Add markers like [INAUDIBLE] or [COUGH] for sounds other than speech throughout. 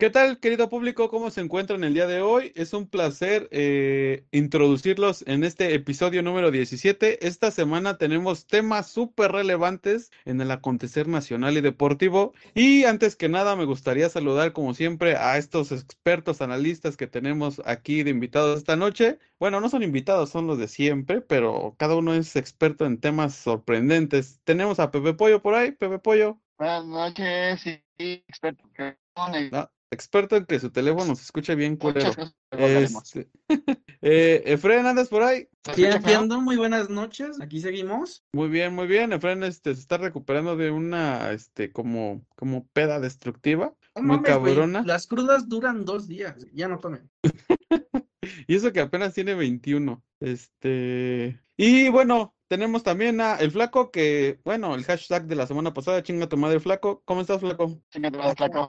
¿Qué tal, querido público? ¿Cómo se encuentran el día de hoy? Es un placer eh, introducirlos en este episodio número 17. Esta semana tenemos temas súper relevantes en el acontecer nacional y deportivo. Y antes que nada, me gustaría saludar, como siempre, a estos expertos analistas que tenemos aquí de invitados esta noche. Bueno, no son invitados, son los de siempre, pero cada uno es experto en temas sorprendentes. Tenemos a Pepe Pollo por ahí. Pepe Pollo. Buenas noches, sí, experto. No, experto en que su teléfono se escuche bien culero. Este, [LAUGHS] eh, Efren, ¿andas por ahí? Sí, aquí ando, muy buenas noches, aquí seguimos. Muy bien, muy bien. Efren este, se está recuperando de una, este, como, como peda destructiva, No muy mames, cabrona. Las crudas duran dos días, ya no tomen. [LAUGHS] Y eso que apenas tiene 21. Este. Y bueno, tenemos también a el flaco que, bueno, el hashtag de la semana pasada, chinga tu madre flaco. ¿Cómo estás, flaco? Chinga tu madre, flaco.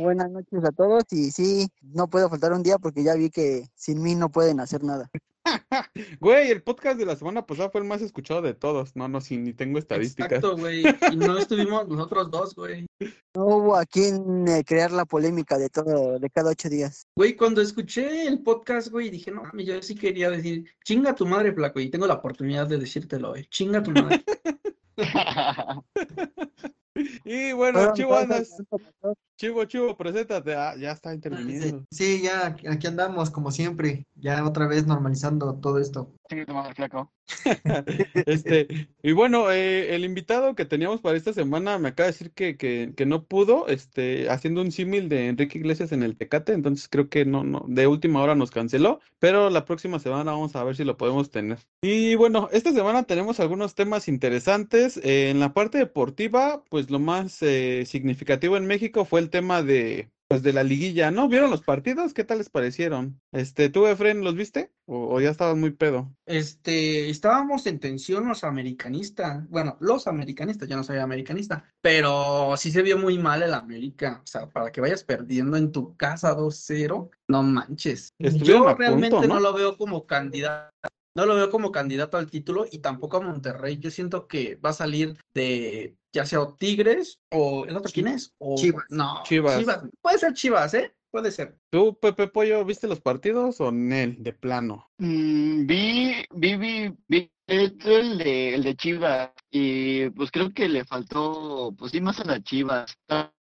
Buenas noches a todos y sí, no puedo faltar un día porque ya vi que sin mí no pueden hacer nada. [LAUGHS] Güey, el podcast de la semana pasada fue el más escuchado de todos. No, no, sí, ni tengo estadísticas. Exacto, güey. Y no estuvimos nosotros dos, güey. No hubo a quien eh, crear la polémica de todo, de cada ocho días. Güey, cuando escuché el podcast, güey, dije, no mames, yo sí quería decir, chinga tu madre, flaco, y tengo la oportunidad de decírtelo hoy. Chinga tu madre. [LAUGHS] Y bueno, Fueron Chivo. Chivo, preséntate. Ah, ya está interviniendo. Sí, ya aquí andamos como siempre, ya otra vez normalizando todo esto. Chinga tu madre, flaco. [LAUGHS] Este, y bueno, eh, el invitado que teníamos para esta semana me acaba de decir que, que, que no pudo, este, haciendo un símil de Enrique Iglesias en el Tecate, entonces creo que no, no, de última hora nos canceló, pero la próxima semana vamos a ver si lo podemos tener. Y bueno, esta semana tenemos algunos temas interesantes. Eh, en la parte deportiva, pues lo más eh, significativo en México fue el tema de, pues de la liguilla, ¿no? ¿Vieron los partidos? ¿Qué tal les parecieron? Este, ¿tú, Efren, los viste? ¿O, o ya estabas muy pedo? Este, estábamos en tensión los americanistas. Bueno, los americanistas, yo no soy americanista, pero sí se vio muy mal el América. O sea, para que vayas perdiendo en tu casa 2-0, no manches. Estuvieron Yo realmente punto, no ¿no? lo veo como candidato. No lo veo como candidato al título y tampoco a Monterrey. Yo siento que va a salir de ya sea o Tigres o el otro quién es o Chivas. no Chivas. Puede ser Chivas, ¿eh? Puede ser. ¿Tú, Pepe Pollo, viste los partidos o Nel, de plano? Mm, vi, vi, vi, vi esto, el de, el de Chivas y pues creo que le faltó, pues sí, más a las Chivas.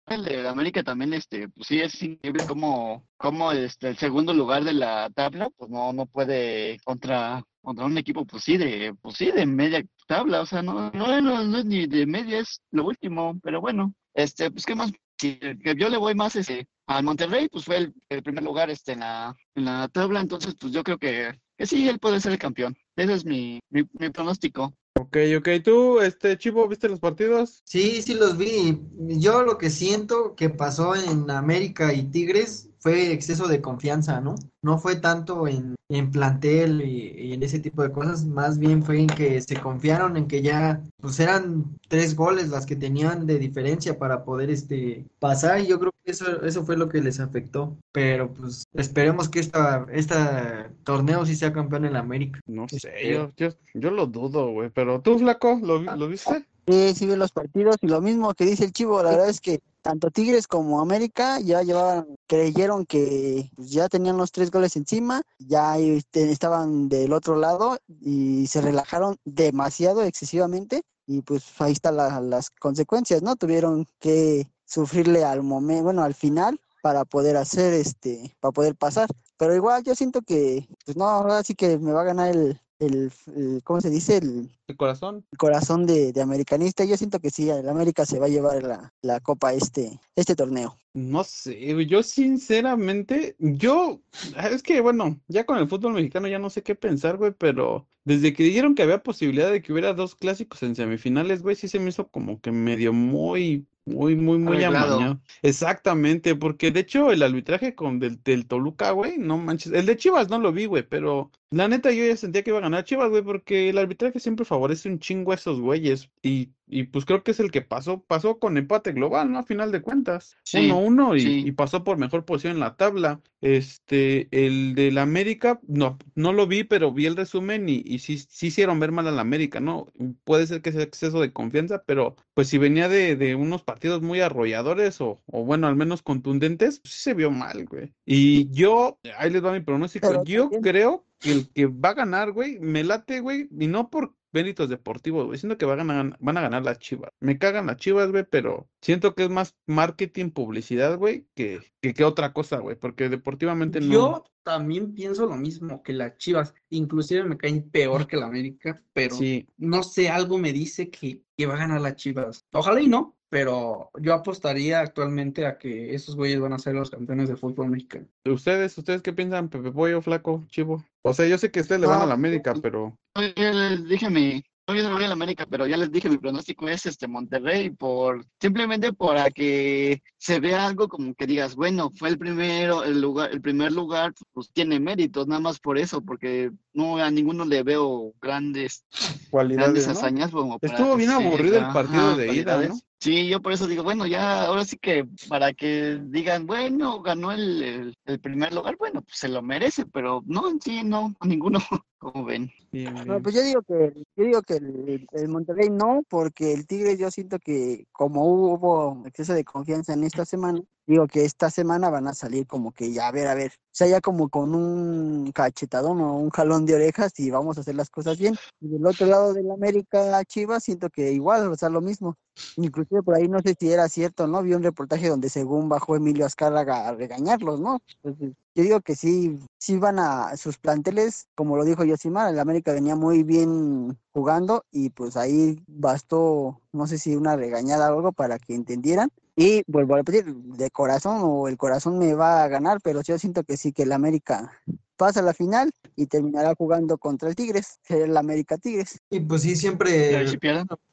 El de América también, este, pues sí, es increíble cómo, cómo este, el segundo lugar de la tabla, pues no, no puede contra, contra un equipo, pues sí, de, pues sí, de media tabla, o sea, no, no, no, no es ni de media, es lo último, pero bueno, este, pues qué más, Sí, que yo le voy más este, al Monterrey, pues fue el, el primer lugar este, en la, en la tabla, entonces pues yo creo que, que sí, él puede ser el campeón. Ese es mi, mi, mi pronóstico. Ok, ok. ¿Tú, este, Chivo, viste los partidos? Sí, sí los vi. Yo lo que siento que pasó en América y Tigres fue exceso de confianza, ¿no? No fue tanto en, en plantel y, y en ese tipo de cosas, más bien fue en que se confiaron en que ya pues eran tres goles las que tenían de diferencia para poder este pasar y yo creo que eso, eso fue lo que les afectó. Pero pues esperemos que esta, esta torneo sí sea campeón en la América. No sé, Este- yo, yo, yo lo dudo, güey. Pero tú, Flaco, ¿lo, vi- lo viste? Sí, sí vi los partidos y lo mismo que dice el Chivo, la verdad es que tanto Tigres como América ya llevaban, creyeron que pues, ya tenían los tres goles encima, ya este, estaban del otro lado y se relajaron demasiado, excesivamente, y pues ahí están la- las consecuencias, ¿no? Tuvieron que sufrirle al momento, bueno, al final, para poder hacer este, para poder pasar. Pero igual yo siento que, pues no, ahora sí que me va a ganar el, el, el ¿cómo se dice? El, El corazón. el corazón de, de americanista. Yo siento que sí, el América se va a llevar la, la copa este, este torneo. No sé, yo sinceramente, yo, es que bueno, ya con el fútbol mexicano ya no sé qué pensar, güey, pero desde que dijeron que había posibilidad de que hubiera dos clásicos en semifinales, güey, sí se me hizo como que medio muy, muy, muy, muy Arreglado. amañado. Exactamente, porque de hecho el arbitraje con del, del Toluca, güey, no manches, el de Chivas no lo vi, güey, pero la neta yo ya sentía que iba a ganar Chivas, güey, porque el arbitraje siempre favorece un chingo a esos güeyes y, y pues creo que es el que pasó, pasó con empate global, ¿no? A final de cuentas, Sí, 1-1 y, sí. y pasó por mejor posición en la tabla. Este, el del América, no, no lo vi, pero vi el resumen y, y sí, sí hicieron ver mal al América, ¿no? Puede ser que sea exceso de confianza, pero pues si venía de, de unos partidos muy arrolladores o, o bueno, al menos contundentes, pues sí se vio mal, güey. Y yo, ahí les va mi pronóstico, Pero yo también- creo que el que va a ganar, güey, me late, güey, y no por méritos deportivos, güey, siento que van a, ganar- van a ganar las Chivas. Me cagan las Chivas, güey, pero siento que es más marketing, publicidad, güey, que, que, que otra cosa, güey, porque deportivamente no. Yo también pienso lo mismo que las Chivas, inclusive me caen peor que la América, pero Sí, no sé, algo me dice que, que va a ganar las Chivas. Ojalá y no, pero yo apostaría actualmente a que esos güeyes van a ser los campeones de fútbol mexicano. ¿ustedes, ustedes qué piensan, Pepe Pollo, Flaco, Chivo? O sea, yo sé que ustedes le van a la América, pero ya les dije mi, yo no voy a la América, pero ya les dije mi pronóstico es este Monterrey por simplemente para que se vea algo como que digas, bueno, fue el primero, el lugar, el primer lugar, pues tiene méritos, nada más por eso, porque no a ninguno le veo grandes, cualidades, grandes ¿no? hazañas como para Estuvo bien aburrido el diga, partido ajá, de ida, ¿no? Sí, yo por eso digo, bueno, ya ahora sí que para que digan, bueno, ganó el, el, el primer lugar, bueno, pues se lo merece, pero no, en sí, no, [LAUGHS] ninguno, como ven. Bien, No, pues yo digo que, yo digo que el, el Monterrey no, porque el Tigre yo siento que como hubo exceso de confianza en esta semana, digo que esta semana van a salir como que ya, a ver, a ver, o sea, ya como con un cachetadón o un jalón de orejas y vamos a hacer las cosas bien. Y del otro lado del América Chivas siento que igual, o sea, lo mismo. Inclusive por ahí no sé si era cierto, ¿no? Vi un reportaje donde según bajó Emilio Azcárraga a regañarlos, ¿no? Entonces, yo digo que sí, sí van a sus planteles, como lo dijo Yosimar, el América venía muy bien jugando y pues ahí bastó, no sé si una regañada o algo para que entendieran. Y vuelvo a repetir, de corazón o el corazón me va a ganar, pero yo siento que sí, que el América pasa a la final y terminará jugando contra el Tigres, será el América Tigres. Y pues sí, siempre si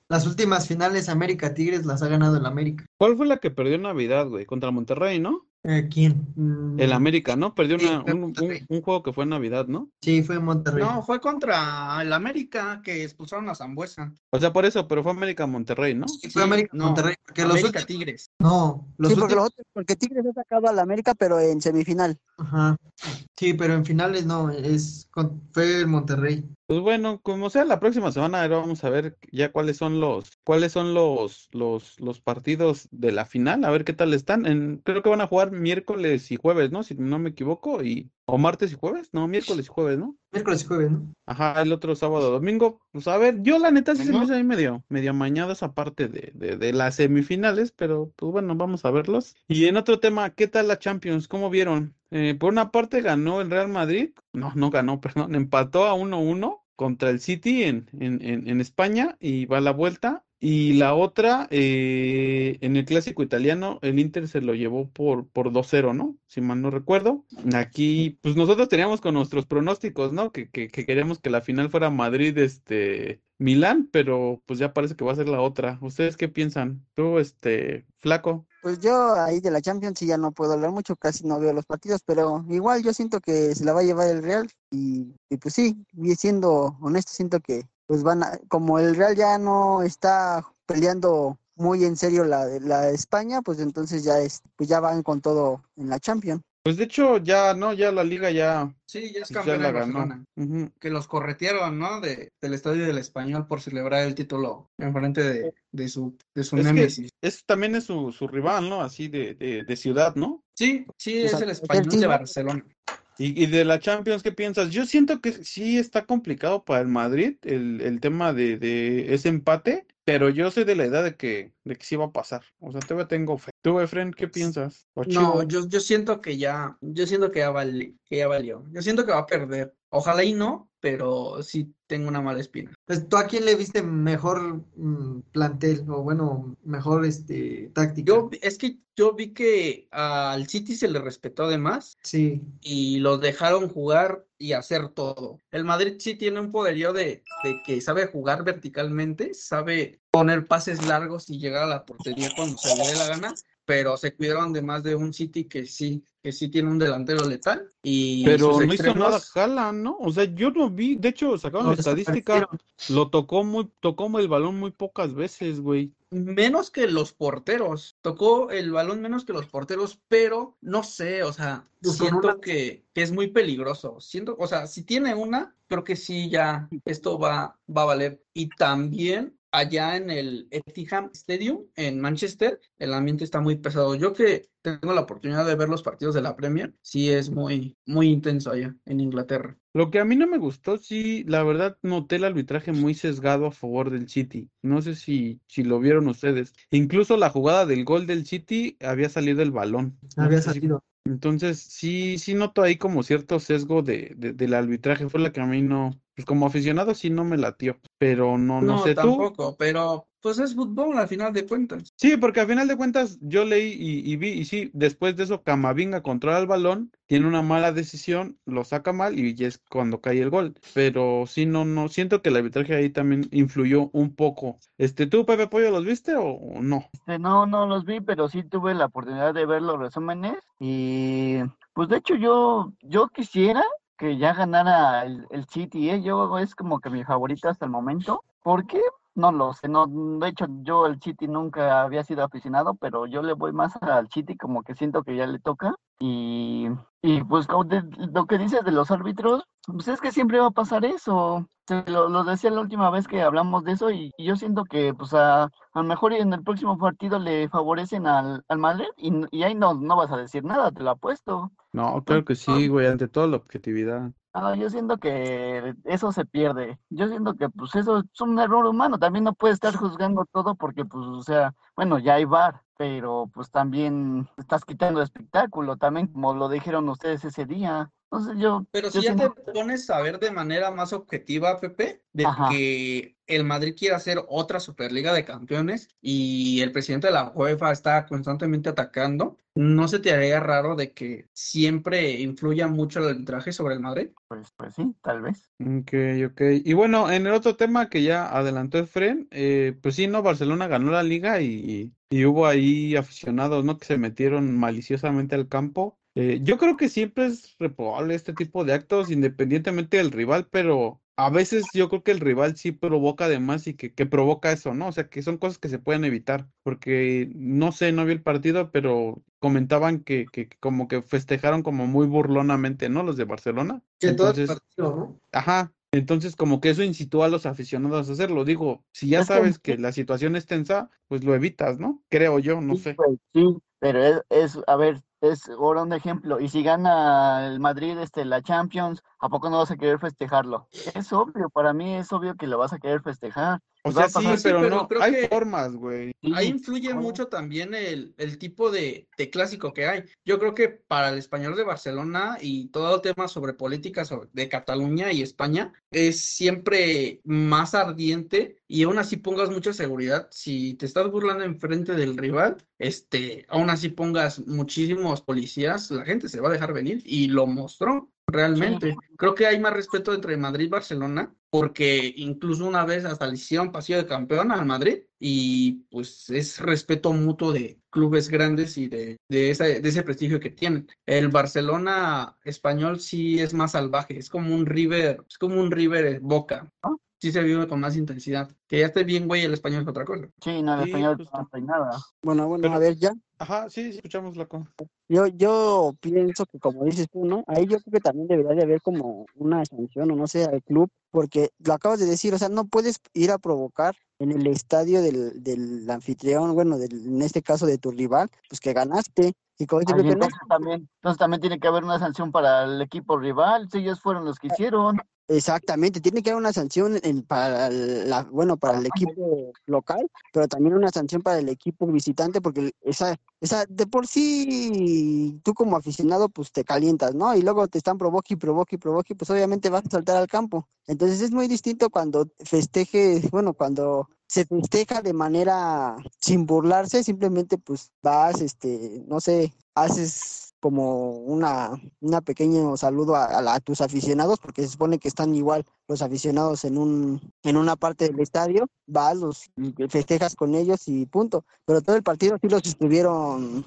las últimas finales América Tigres las ha ganado el América. ¿Cuál fue la que perdió en Navidad, güey? Contra Monterrey, ¿no? Eh, ¿quién? Mm, El América, ¿no? Perdió Sí, una, fue un, un, Monterrey. un juego que fue en Navidad, ¿no? Sí, fue Monterrey. No, fue contra el América que expulsaron a Zambuesa. O sea, por eso, pero fue América Monterrey, ¿no? Sí, fue América no, Monterrey, porque los últimos- Tigres. No, los sí, porque, últimos- los otros- porque Tigres ha sacado al América, pero en semifinal. Ajá. Sí, pero en finales no, es con- fue el Monterrey. Pues bueno, como sea, la próxima semana ahora vamos a ver ya cuáles son los, cuáles son los, los, los partidos de la final, a ver qué tal están. En, creo que van a jugar miércoles y jueves, ¿no? Si no me equivoco, y, o martes y jueves, no, miércoles y jueves, ¿no? Miércoles y jueves, ¿no? Ajá, el otro sábado, domingo. Pues a ver, yo la neta sí se me hizo ahí medio, medio amañada esa parte de, de, de las semifinales, pero pues bueno, vamos a verlos. Y en otro tema, ¿qué tal la Champions? ¿Cómo vieron? Eh, por una parte ganó el Real Madrid, no, no ganó, [LAUGHS] perdón, empató a 1-1 contra el City en, en, en, en España y va a la vuelta. Y la otra, eh, en el clásico italiano, el Inter se lo llevó por, por 2-0, ¿no? Si mal no recuerdo. Aquí, pues nosotros teníamos con nuestros pronósticos, ¿no? Que, que, que queríamos que la final fuera Madrid, este, Milán, pero pues ya parece que va a ser la otra. ¿Ustedes qué piensan? Tú, este, flaco. Pues yo ahí de la Champions sí ya no puedo hablar mucho, casi no veo los partidos, pero igual yo siento que se la va a llevar el Real y, y pues sí, siendo honesto, siento que pues van a, como el Real ya no está peleando muy en serio la de la de España, pues entonces ya es, pues ya van con todo en la Champions. Pues de hecho, ya, ¿no? Ya la liga ya, Sí, ya es ya campeón ganó. Barcelona. Ujú. Que los corretearon, ¿no? De, del Estadio del Español por celebrar el título en frente de, de su, de su Es que némesis. es, también es su, su rival, ¿no? Así de, de, de ciudad, ¿no? Sí, sí, O es el es el Español de. Barcelona. Y, y de la Champions, ¿qué piensas? Yo siento que sí está complicado para el Madrid el, el tema de, de ese empate, pero yo soy de la idea de que, de que sí va a pasar. O sea, todavía tengo fe. ¿Tú, Efren, qué piensas? ¿O No, yo, yo siento que ya, yo siento que ya vali- que ya valió. Yo siento que va a perder. Ojalá y no, pero sí tengo una mala espina. Pues, ¿tú a quién le viste mejor mm, plantel o bueno, mejor este táctica? Yo, es que yo vi que al City se le respetó de más Sí, y los dejaron jugar y hacer todo. El Madrid sí tiene un poderío de, de que sabe jugar verticalmente, sabe poner pases largos y llegar a la portería cuando se le dé la gana, pero se cuidaron de más de un City que sí, que sí tiene un delantero letal y Pero sus no hizo nada extremos Haaland, ¿no? O sea, yo no vi, de hecho, sacaron la estadística, lo tocó muy, tocó el balón muy pocas veces, güey. Menos que los porteros, tocó el balón menos que los porteros, pero no sé, o sea, Pues siento una- que, que es muy peligroso. Siento, o sea, si tiene una, creo que sí ya esto va, va a valer. Y también allá en el Etihad Stadium en Manchester, el ambiente está muy pesado. Yo que tengo la oportunidad de ver los partidos de la Premier, sí es muy, muy intenso allá en Inglaterra. Lo que a mí no me gustó, sí, la verdad, noté el arbitraje muy sesgado a favor del City. No sé si, si lo vieron ustedes. Incluso la jugada del gol del City había salido el balón. No había sé salido. Entonces, sí, sí noto ahí como cierto sesgo de, de- del arbitraje. Fue la que a mí no, pues como aficionado sí no me latió. Pero no, no No, sé tú. tampoco, pero pues es fútbol al final de cuentas. Sí, porque al final de cuentas yo leí y, y vi, y sí, después de eso Camavinga controla el balón, tiene una mala decisión, lo saca mal y es cuando cae el gol. Pero sí, no, no, siento que el arbitraje ahí también influyó un poco. Este, ¿tú, Pepe Pollo, los viste o, o no? Este, no, no los vi, pero sí tuve la oportunidad de ver los resúmenes y pues de hecho yo, yo quisiera que ya ganara el, el City, ¿eh? Yo es como que mi favorito hasta el momento. ¿Por qué? No lo sé, no, de hecho yo el City nunca había sido aficionado, pero yo le voy más al City como que siento que ya le toca y, y pues como de- lo que dices de los árbitros, pues es que siempre va a pasar eso. Te Lo, lo decía la última vez que hablamos de eso y, y yo siento que pues a, a lo mejor en el próximo partido le favorecen al, al Madrid y, y ahí no, no vas a decir nada, te lo apuesto. No, claro que sí, güey, ante todo la objetividad. Ah, yo siento que eso se pierde. Yo siento que pues eso es un error humano. También no puedes estar juzgando todo porque pues, o sea, bueno, ya hay VAR, pero pues también estás quitando espectáculo, también como lo dijeron ustedes ese día. Yo, Pero yo si ya te pones a ver de manera más objetiva, Pepe, de Ajá. que el Madrid quiere hacer otra Superliga de Campeones y el presidente de la UEFA está constantemente atacando, ¿no se te haría raro de que siempre influya mucho el arbitraje sobre el Madrid? pues, pues sí, tal vez. Ok, ok. Y bueno, en el otro tema que ya adelantó Efren, eh, pues sí, ¿no? Barcelona ganó la liga y, y hubo ahí aficionados, ¿no? Que se metieron maliciosamente al campo. Eh, yo creo que siempre es reprobable este tipo de actos, independientemente del rival, pero a veces yo creo que el rival sí provoca además y que, que provoca eso, ¿no? O sea, que son cosas que se pueden evitar, porque no sé, no vi el partido, pero comentaban que, que como que festejaron como muy burlonamente, ¿no? Los de Barcelona. Que todo el Entonces, partido, ¿no? Ajá, entonces como que eso incitó a los aficionados a hacerlo. Digo, si ya sabes que la situación es tensa, pues lo evitas, ¿no? Creo yo, no Sí, sé. pues, sí, pero es, es, a ver, es ahora un ejemplo. Y si gana el Madrid este, la Champions, ¿a poco no vas a querer festejarlo? Es obvio, para mí es obvio que lo vas a querer festejar. O va sea, sí, pero pero no, creo hay que- formas, güey. Ahí influye mucho también el, el tipo de, de clásico que hay. Yo creo que para el español de Barcelona y todo el tema sobre política sobre- de Cataluña y España es siempre más ardiente y aún así pongas mucha seguridad. Si te estás burlando enfrente del rival, este, aún así pongas muchísimos policías, la gente se va a dejar venir y lo mostró. Realmente, creo que hay más respeto entre Madrid y Barcelona, porque incluso una vez hasta le hicieron pasillo de campeón al Madrid, y pues es respeto mutuo de clubes grandes y de, de, ese, de ese prestigio que tienen. El Barcelona español sí es más salvaje, es como un River, es como un River Boca, ¿no? Sí se vive con más intensidad. Que ya esté bien, güey, el español es otra cosa. Sí, no, el Sí, español justo. no trae nada. Bueno, bueno, Pero- a ver, ya. Ajá, sí, sí, escuchamos la cosa. Yo, yo pienso que como dices tú, ¿no? Ahí yo creo que también debería de haber como una sanción o no sé al club, porque lo acabas de decir, o sea, no puedes ir a provocar en el estadio del, del anfitrión, bueno, del, en este caso de tu rival, pues que ganaste. Y como dice Ay, Pepe, no, entonces, también, entonces también tiene que haber una sanción para el equipo rival, si ellos fueron los que hicieron. Exactamente, tiene que haber una sanción para la, bueno, para el equipo local, pero también una sanción para el equipo visitante, porque esa, esa, de por sí, tú como aficionado, pues te calientas, ¿no? Y luego te están provoque y provoque y provoque, pues obviamente vas a saltar al campo. Entonces es muy distinto cuando festeje, bueno, cuando se festeja de manera sin burlarse, simplemente pues vas, este, no sé, haces como una, una pequeño saludo a, a la- a tus aficionados, porque se supone que están igual los aficionados en un, en una parte del estadio, vas, los festejas con ellos y punto. Pero todo el partido sí los estuvieron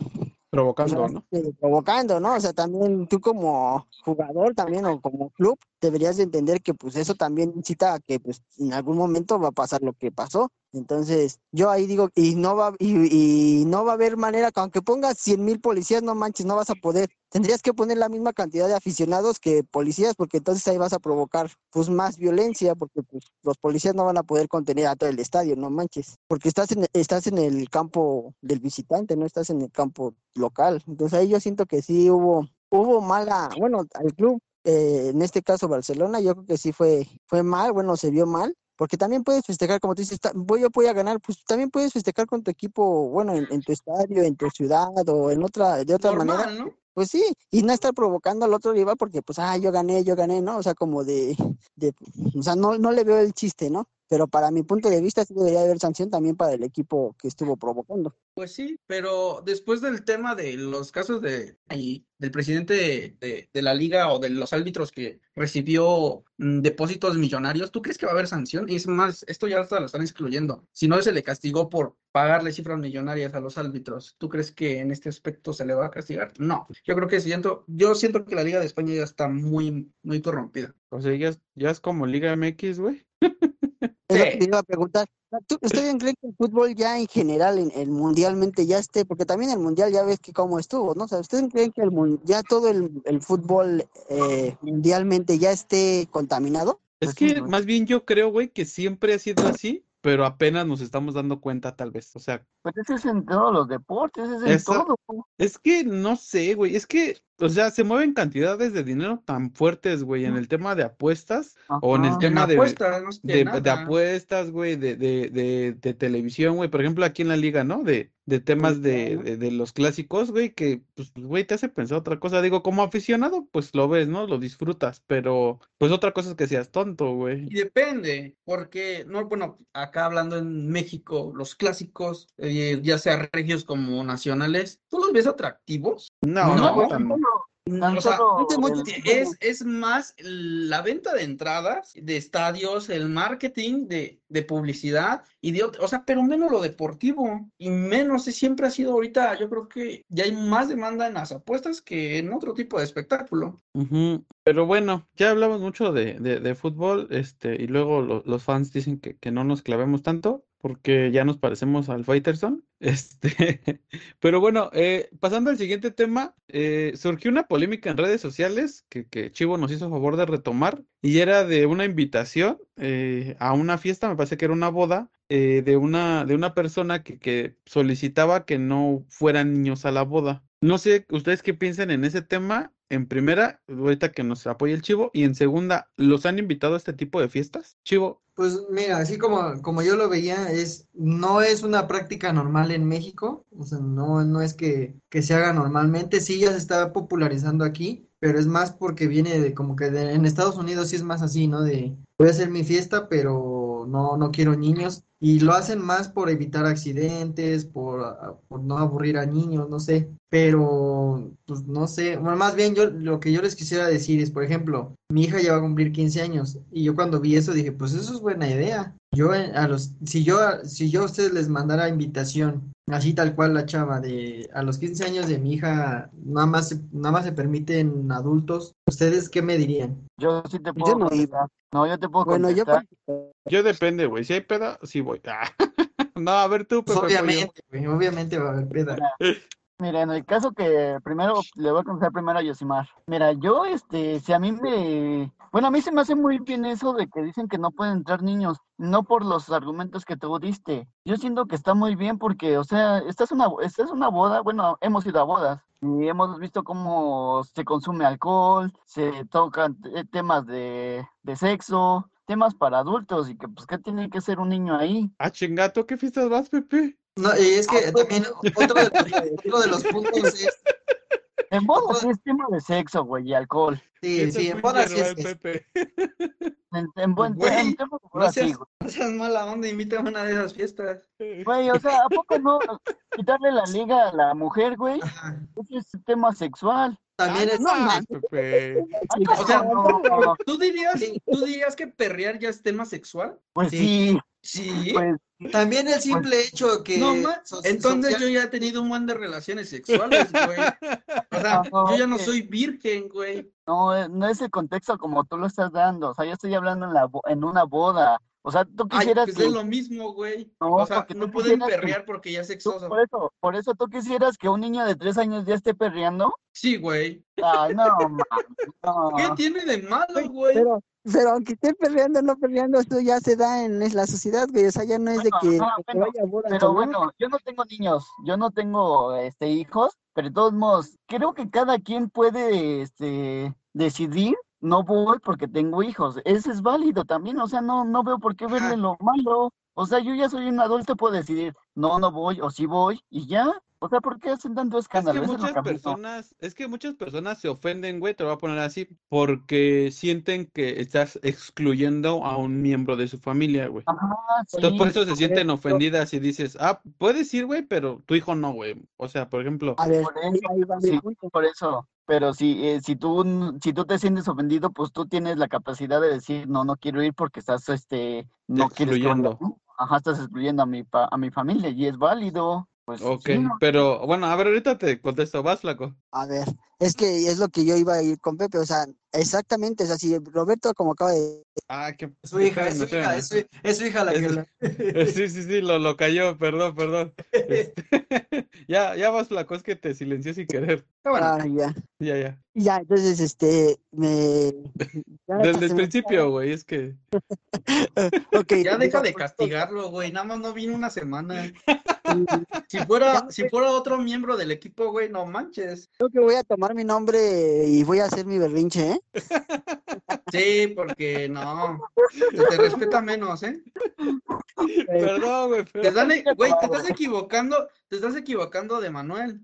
Provocando, pues, ¿no? eh, provocando, ¿no? O sea, también tú como jugador también o como club deberías de entender que pues eso también incita a que pues en algún momento va a pasar lo que pasó. Entonces, yo ahí digo, y no va, y, y no va a haber manera, que aunque pongas cien mil policías, no manches, no vas a poder. Tendrías que poner la misma cantidad de aficionados que policías, porque entonces ahí vas a provocar pues más violencia, porque pues los policías no van a poder contener a todo el estadio, no manches. Porque estás en, estás en el campo del visitante, no estás en el campo local. Entonces ahí yo siento que sí hubo, hubo mala, bueno, al club, eh, en este caso Barcelona, yo creo que sí fue, fue mal, bueno, se vio mal, porque también puedes festejar, como tú dices, voy, yo voy a ganar, pues también puedes festejar con tu equipo, bueno, en, en tu estadio, en tu ciudad o en otra, de otra manera. Pues sí, y no estar provocando al otro rival porque, pues, ah, yo gané, yo gané, ¿no? O sea, como de, de o sea, no, no le veo el chiste, ¿no? Pero para mi punto de vista sí debería haber sanción también para el equipo que estuvo provocando. Pues sí, pero después del tema de los casos de ahí, del presidente de, de- de la liga o de los árbitros que recibió mm, depósitos millonarios, ¿tú crees que va a haber sanción? Y es más, esto ya hasta lo están excluyendo. Si no se le castigó por pagarle cifras millonarias a los árbitros, ¿tú crees que en este aspecto se le va a castigar? No, yo creo que siento, yo siento que la liga de España ya está muy, muy corrompida. O sea, ya es, ya es como Liga MX, güey. [LAUGHS] Es lo Sí. que te iba a preguntar. ¿Tú, ¿Ustedes creen que el fútbol ya en general, en el mundialmente ya esté? Porque también el mundial ya ves que cómo estuvo, ¿no? O sea, ¿ustedes creen que el ya todo el, el fútbol eh, mundialmente ya esté contaminado? Es que más bien yo creo, güey, que siempre ha sido así, pero apenas nos estamos dando cuenta, tal vez. O sea, Pues ese es en todos los deportes, ese es en Esa- todo. es que no sé, güey, es que, o sea, se mueven cantidades de dinero tan fuertes, güey, en el tema de apuestas o en el tema de, no de, de apuestas, güey, de, de, de, de televisión, güey, por ejemplo, aquí en la liga, ¿no? De, de temas de, de, de los clásicos, güey, que, pues, güey, te hace pensar otra cosa. Digo, como aficionado, pues lo ves, ¿no? Lo disfrutas, pero, pues otra cosa es que seas tonto, güey. Y depende, porque, no, bueno, acá hablando en México, los clásicos, eh, ya sea regios como nacionales, ¿tú los ves atractivos? No, No, no, O sea, Es, es más la venta de entradas, de estadios, el marketing de, de publicidad y de o sea, pero menos lo deportivo y menos, siempre ha sido ahorita, yo creo que ya hay más demanda en las apuestas que en otro tipo de espectáculo. Pero bueno, ya hablamos mucho de, de, de fútbol, este, y luego lo- los fans dicen que, que no nos clavemos tanto, porque ya nos parecemos al Faitelson. [LAUGHS] Este, pero bueno, eh, pasando al siguiente tema, eh, surgió una polémica en redes sociales que, que Chivo nos hizo favor de retomar, y era de una invitación eh, a una fiesta, me parece que era una boda, eh, de una, de una persona que, que solicitaba que no fueran niños a la boda. No sé, ustedes qué piensan en ese tema. En primera, ahorita que nos apoye el Chivo. Y en segunda, ¿los han invitado a este tipo de fiestas? Chivo, Pues mira, así como, como yo lo veía, es, no es una práctica normal en México, o sea, no, no es que, que se haga normalmente, sí ya se está popularizando aquí, pero es más porque viene de como que de- en Estados Unidos sí es más así, ¿no? De voy a hacer mi fiesta, pero no, no quiero niños, y lo hacen más por evitar accidentes, por, ah, por no aburrir a niños, no sé, pero pues no sé, bueno, más bien yo lo que yo les quisiera decir es, por ejemplo, mi hija ya va a cumplir 15 años y yo cuando vi eso dije, pues eso es buena idea. Yo eh, a los si yo si yo a ustedes les mandara invitación, así tal cual la chava de a los 15 años de mi hija nada más se- nada más se permiten adultos, ¿ustedes qué me dirían? Yo sí te Yo puedo no contestar. No, yo te puedo Bueno, yo yo depende, güey. Si hay peda, sí voy. Ah, [LAUGHS] No, a ver tú, Pues obviamente, güey, obviamente va a haber peda. [LAUGHS] Mira, en el caso que primero le voy a contestar primero a Yosimar. Mira, yo, este, si a mí me. Bueno, a mí se me hace muy bien eso de que dicen que no pueden entrar niños, no por los argumentos que tú diste. Yo siento que está muy bien porque, o sea, esta es una, esta es una boda, bueno, hemos ido a bodas. y hemos visto cómo se consume alcohol, se tocan te- temas de, de sexo, temas para adultos y que pues qué tiene que ser un niño ahí. Ah, chingato, ¿qué fiestas vas, Pepe? No, y es que también otro de, los- otro de los puntos es, En bodas sí es tema de sexo, güey, y alcohol. sí, sí, en bodas sí es, Pepe. En, en buen Güey, en temas de No bodas, sí, seas, güey. no seas mala onda, invítame a una de esas fiestas. Güey, o sea, ¿a poco no quitarle la liga a la mujer, güey? Ese es tema sexual. también Ah, es, no mames, Pepe. Ay, O sea, no, ¿tú dirías, ¿tú dirías que perrear ya es tema sexual? pues Sí. sí, Sí. pues también el simple hecho que No, ma- so- entonces social- yo ya he tenido un buen de relaciones sexuales, güey. O sea, No, [LAUGHS] yo ya no soy virgen, güey. no, eh, no es el contexto como tú lo estás dando. O sea, yo estoy hablando en la bo- en una boda. O sea, tú Ay, quisieras pues que es lo mismo, güey. No, O sea, no pueden quisieras que- perrear porque ya es sexoso. por eso, por eso tú quisieras que un niño de tres años ya esté perreando. Sí, güey. Ay, no, [LAUGHS] man, no. ¿Qué tiene de malo, güey? Pero, pero aunque esté perreando o no perreando, esto ya se da en es la sociedad, güey. O sea, ya no es de Bueno, que, ajá, que bueno, vaya boda Pero bueno, yo no tengo niños, yo no tengo este hijos, pero de todos modos, creo que cada quien puede este decidir, no voy porque tengo hijos. Ese es válido también, o sea, no, no veo por qué verle lo malo. O sea, yo ya soy un adulto, puedo decidir, no, no voy, o sí voy, y ya. O sea, ¿por qué hacen tanto Es escándalo? es muchas que no. personas, es que muchas personas se ofenden, güey, te lo voy a poner así, porque sienten que estás excluyendo a un miembro de su familia, güey. Ajá, Entonces por sí. eso se sienten ofendidas y dices, ah, puedes ir, güey, pero tu hijo no, güey. O sea, por ejemplo, A ver, Por eso, sí, por eso. Pero si, eh, si tú, si tú te sientes ofendido, pues tú tienes la capacidad de decir, no, no quiero ir porque estás, este, no quieres excluyendo. tú. Ajá, estás excluyendo a mi, pa- a mi familia y es válido. Pues Ok, sí, ¿no? pero bueno, a ver, ahorita te contesto, vas, flaco. A ver, es que es lo que yo iba a ir con Pepe, o sea, exactamente, o sea, si Roberto, como acaba de Ah, qué... Es su hija, es su hija, es su, es su hija la que Es- la- Eh, [LAUGHS] Sí, sí, sí, lo, lo cayó, perdón, perdón. [LAUGHS] Este, [LAUGHS] ya, ya vas, flaco, es que te silencié sin querer. Ah, bueno, Ah, ya. Ya, ya. Ya, entonces, este, me... ya Desde el principio, güey, es que... Ok, ya deja de pues, castigarlo, güey. Nada más no vino una semana. Si fuera, si fuera otro miembro del equipo, güey, no manches. Creo que voy a tomar mi nombre y voy a hacer mi berrinche, ¿eh? Sí, porque no. Se te respeta menos, ¿eh? Perdón, güey, Te pero... están- güey, te estás equivocando, te estás equivocando de Manuel.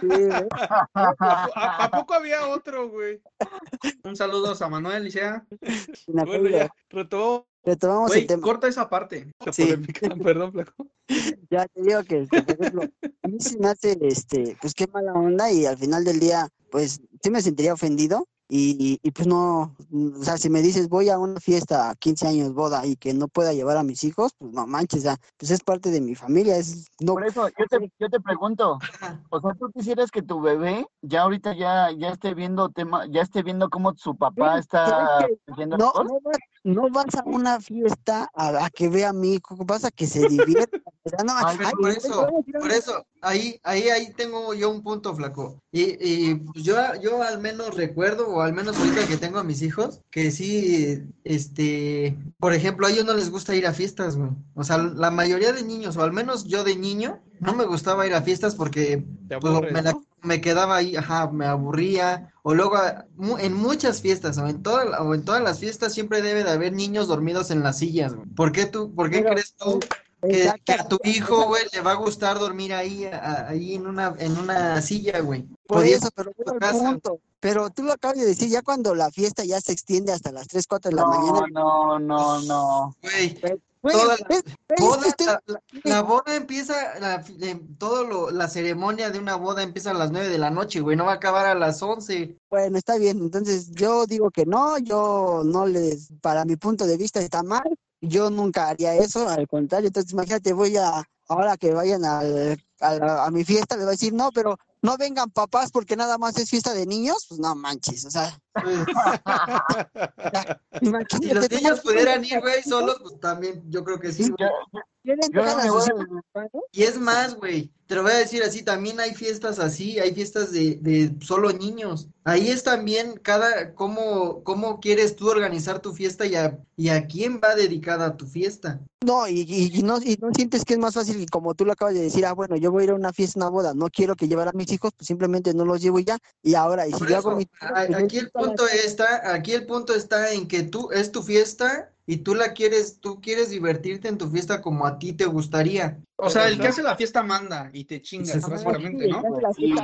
Sí, güey. ¿A, a poco había otro, güey? Un saludo a Manuel, Licea. Me Bueno, acuerdo. ya, retomamos Retomamos Güey, el tema. corta esa parte. la Sí. polémica, [LAUGHS] perdón, flaco. Ya te digo que, que, por ejemplo, a mí sí me hace, este, pues qué mala onda y al final del día, pues sí me sentiría ofendido y, y, pues no, mm, o sea, si me dices voy a una fiesta, 15 años, boda y que no pueda llevar a mis hijos, pues no manches, o sea, pues es parte de mi familia, es, no, Por eso, yo te, yo te pregunto, o sea, ¿tú quisieras que tu bebé ya ahorita ya, ya esté viendo tema, ya esté viendo cómo su papá está no, no, no vas a una fiesta a, a que vea a mi hijo, vas a que se divierta, no, Ay, ay, Por eso, por eso, ahí, ahí, ahí tengo yo un punto, flaco. Y, y pues yo, yo al menos recuerdo, o al menos ahorita que tengo a mis hijos, que sí, este, por ejemplo, a ellos no les gusta ir a fiestas, güey. O sea, la mayoría de niños, o al menos yo de niño, no me gustaba ir a fiestas porque pues, aburres, me, la- ¿no? Me quedaba ahí, ajá, me aburría. O luego, a- mu- en muchas fiestas, o en, toda, o en todas las fiestas, siempre debe de haber niños dormidos en las sillas, güey. ¿Por qué tú, por qué Pero, crees tú que, a tu hijo, güey, le va a gustar dormir ahí, a- ahí en una, en una silla, güey? Por eso, pero al casa. punto. Pero tú lo acabas de decir, ya cuando la fiesta ya se extiende hasta las 3, 4 de la No, mañana. no, no, no. Güey, Güey, toda es- es boda, la, la- la boda empieza, la, eh, todo lo, la ceremonia de una boda empieza a las 9 de la noche, güey, no va a acabar a las 11. Bueno, está bien. Entonces yo digo que no, yo no les, para mi punto de vista está mal. Yo nunca haría eso, al contrario. Entonces imagínate, voy a, ahora que vayan al- a, mi fiesta, les voy a decir, no, pero no vengan papás porque nada más es fiesta de niños. Pues no manches, o sea, [LAUGHS] imagínate. si los niños pudieran ir, güey, solos, pues también, yo creo que sí. Y es más, güey, te lo voy a decir así, también hay fiestas así, hay fiestas de, de solo niños. Ahí es también cada, cómo, cómo quieres tú organizar tu fiesta y a, y a quién va dedicada tu fiesta. No, y, y- y no, y no sientes que es más fácil, como tú lo acabas de decir, ah, bueno, yo voy a ir a una fiesta, una boda, no quiero que llevar a mis hijos, pues simplemente no los llevo y ya. Y ahora, y si yo hago mi... pues, aquí el punto está, aquí el punto está en que tú es tu fiesta y tú la quieres, tú quieres divertirte en tu fiesta como a ti te gustaría. O sea, el que hace la fiesta manda y te chingas, básicamente, Sí, ¿no? Sí.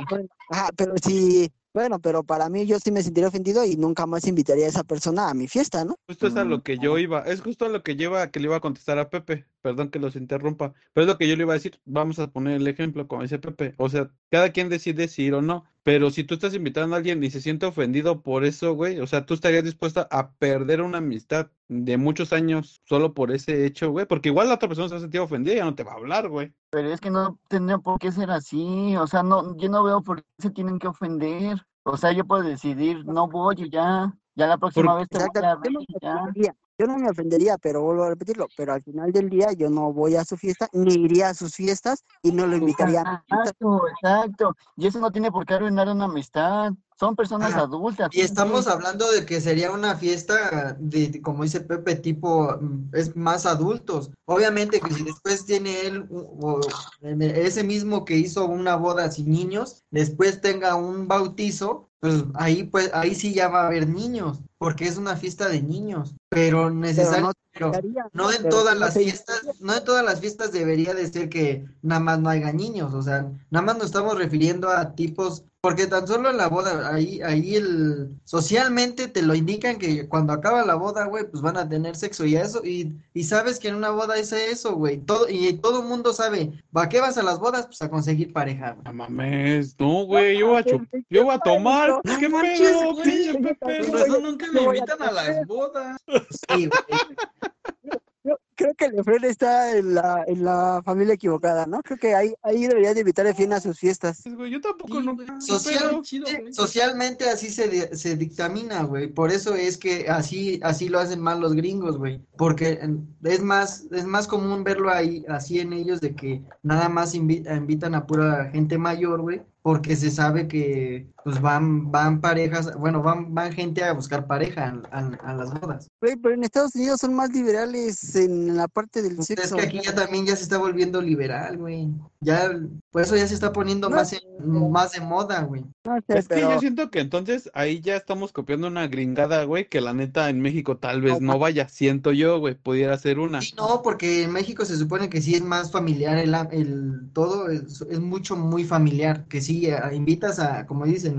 pero si, bueno, pero para mí yo sí me sentiría ofendido y nunca más invitaría a esa persona a mi fiesta, ¿no? Justo es a lo que yo iba, es justo a lo que lleva que le iba a contestar a Pepe, perdón que los interrumpa, pero es lo que yo le iba a decir, vamos a poner el ejemplo, como dice Pepe, o sea, cada quien decide si ir o no, pero si tú estás invitando a alguien y se siente ofendido por eso, güey, o sea, tú estarías dispuesta a perder una amistad de muchos años solo por ese hecho, güey, porque igual la otra persona se va a sentir ofendida y ya no te va a hablar, güey. Pero es que no tendría por qué ser así, o sea, no, yo no veo por qué se tienen que ofender. O sea, yo puedo decidir, no voy y ya, ya la próxima vez te voy a me ya. Yo no me ofendería, pero vuelvo a repetirlo, pero al final del día yo no voy a su fiesta, ni iría a sus fiestas y no lo invitaría a mi fiesta. Exacto, exacto. Y eso no tiene por qué arruinar una amistad. Son personas Ajá. adultas. Y estamos hablando de que sería una fiesta de, de- como dice Pepe, tipo, mm, es más adultos. Obviamente que si después tiene él, o ese mismo que hizo una boda sin niños, después tenga un bautizo, pues ahí, pues, ahí sí ya va a haber niños, porque es una fiesta de niños. Pero Pero necesario, no pero no en pero todas las te fiestas, no en todas las fiestas debería de ser que nada más no haya niños, o sea, nada más nos estamos refiriendo a tipos, porque tan solo en la boda, ahí, ahí el, socialmente te lo indican que cuando acaba la boda, güey, pues van a tener sexo y eso, y, y sabes que en una boda es eso, güey, todo, y todo mundo sabe, ¿para qué vas a las bodas? Pues a conseguir pareja, güey. No mames, no, güey, yo voy a yo voy a tomar, No ¿qué pedo, pinche Pepe? nunca me invitan a las bodas. Sí, güey. Yo creo que Lefren está en la, en la familia equivocada, ¿no? Creo que ahí, ahí debería de invitar a Fien a sus fiestas. Pues, güey, yo tampoco Sí, no, güey. ¿qué Social- pedo? chido, güey. Socialmente así se, se dictamina, güey. Por eso es que así, así lo hacen mal los gringos, güey. Porque es más, es más común verlo ahí, así en ellos, de que nada más invi- invitan a pura gente mayor, güey. Porque se sabe que pues van, van parejas, bueno, van, van gente a buscar pareja a, a- a las bodas. Pero en Estados Unidos son más liberales en la parte del Pues es sexo. que aquí ya también ya se está volviendo liberal, güey. Ya, por eso ya se está poniendo No, más, en- más de moda, güey. No sé, Es que yo siento que entonces ahí ya estamos copiando una gringada, güey, que la neta en México tal vez no vaya, siento yo, güey, pudiera ser una. Sí, no, porque en México se supone que sí es más familiar el, el todo, es, es mucho, muy familiar, que sí, a- invitas a, como dicen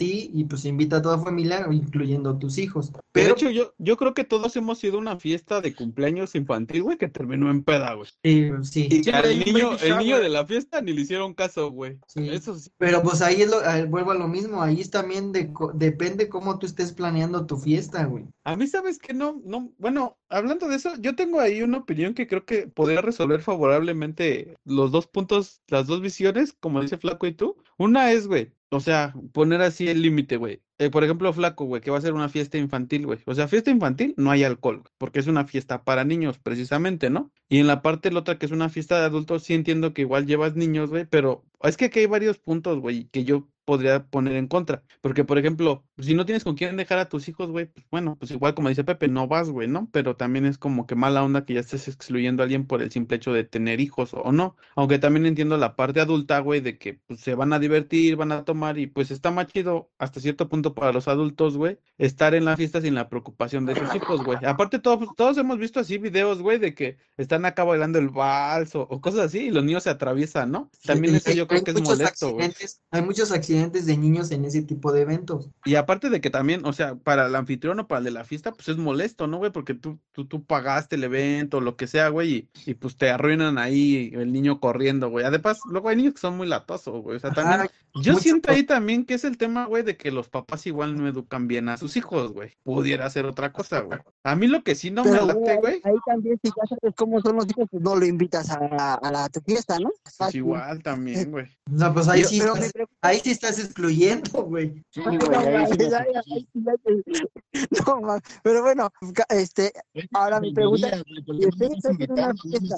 Ti y pues invita a toda familia, incluyendo tus hijos. De Pero hecho, yo, yo creo que todos hemos ido a una fiesta de cumpleaños infantil, güey, que terminó en peda, güey. eh, sí, Y un niño, el niño de la fiesta ni le hicieron caso, güey. Sí. Eso sí. pero pues ahí es lo, eh, vuelvo a lo mismo, ahí es también de, depende cómo tú estés planeando tu fiesta, güey. A mí, ¿sabes que No, no, bueno, hablando de eso, yo tengo ahí una opinión que creo que podría resolver favorablemente los dos puntos, las dos visiones, como dice Flaco y tú. Una es, güey, o sea, poner así el límite, güey. Eh, por ejemplo, Flaco, güey, que va a ser una fiesta infantil, güey. O sea, fiesta infantil no hay alcohol, porque es una fiesta para niños, precisamente, ¿no? Y en la parte la otra, que es una fiesta de adultos, sí entiendo que igual llevas niños, güey, pero es que aquí hay varios puntos, güey, que yo podría poner en contra. Porque, por ejemplo, si no tienes con quién dejar a tus hijos, güey, pues bueno, pues igual como dice Pepe, no vas, güey, ¿no? Pero también es como que mala onda que ya estés excluyendo a alguien por el simple hecho de tener hijos o no. Aunque también entiendo la parte adulta, güey, de que pues, se van a divertir, van a tomar y pues está más chido hasta cierto punto para los adultos, güey, estar en la fiesta sin la preocupación de sus hijos, güey. Aparte, todos, todos hemos visto así videos, güey, de que están acá bailando el vals o, o cosas así y los niños se atraviesan, ¿no? También eso yo creo que es molesto, Hay muchos accidentes de niños en ese tipo de eventos. Y aparte de que también, o sea, para el anfitrión o para el de la fiesta, pues es molesto, ¿no, güey? Porque tú, tú, tú pagaste el evento, lo que sea, güey, y, y pues te arruinan ahí el niño corriendo, güey. Además, luego hay niños que son muy latosos, güey. O sea, también, Ajá, yo mucho- siento ahí también que es el tema, güey, de que los papás igual no educan bien a sus hijos, güey. Pudiera ser otra cosa, güey. A mí lo que sí no me late, güey, güey, ahí también, si ya sabes cómo son los hijos, pues no lo invitas a, la- a la tu fiesta, ¿no? pues Fácil. igual también, güey. No, pues ahí Yo- sí pero estás, ahí sí estás excluyendo, güey. Sí, Ay, güey, [LAUGHS] no, pero bueno, este, ahora mi pregunta, no ustedes hacen una fiesta,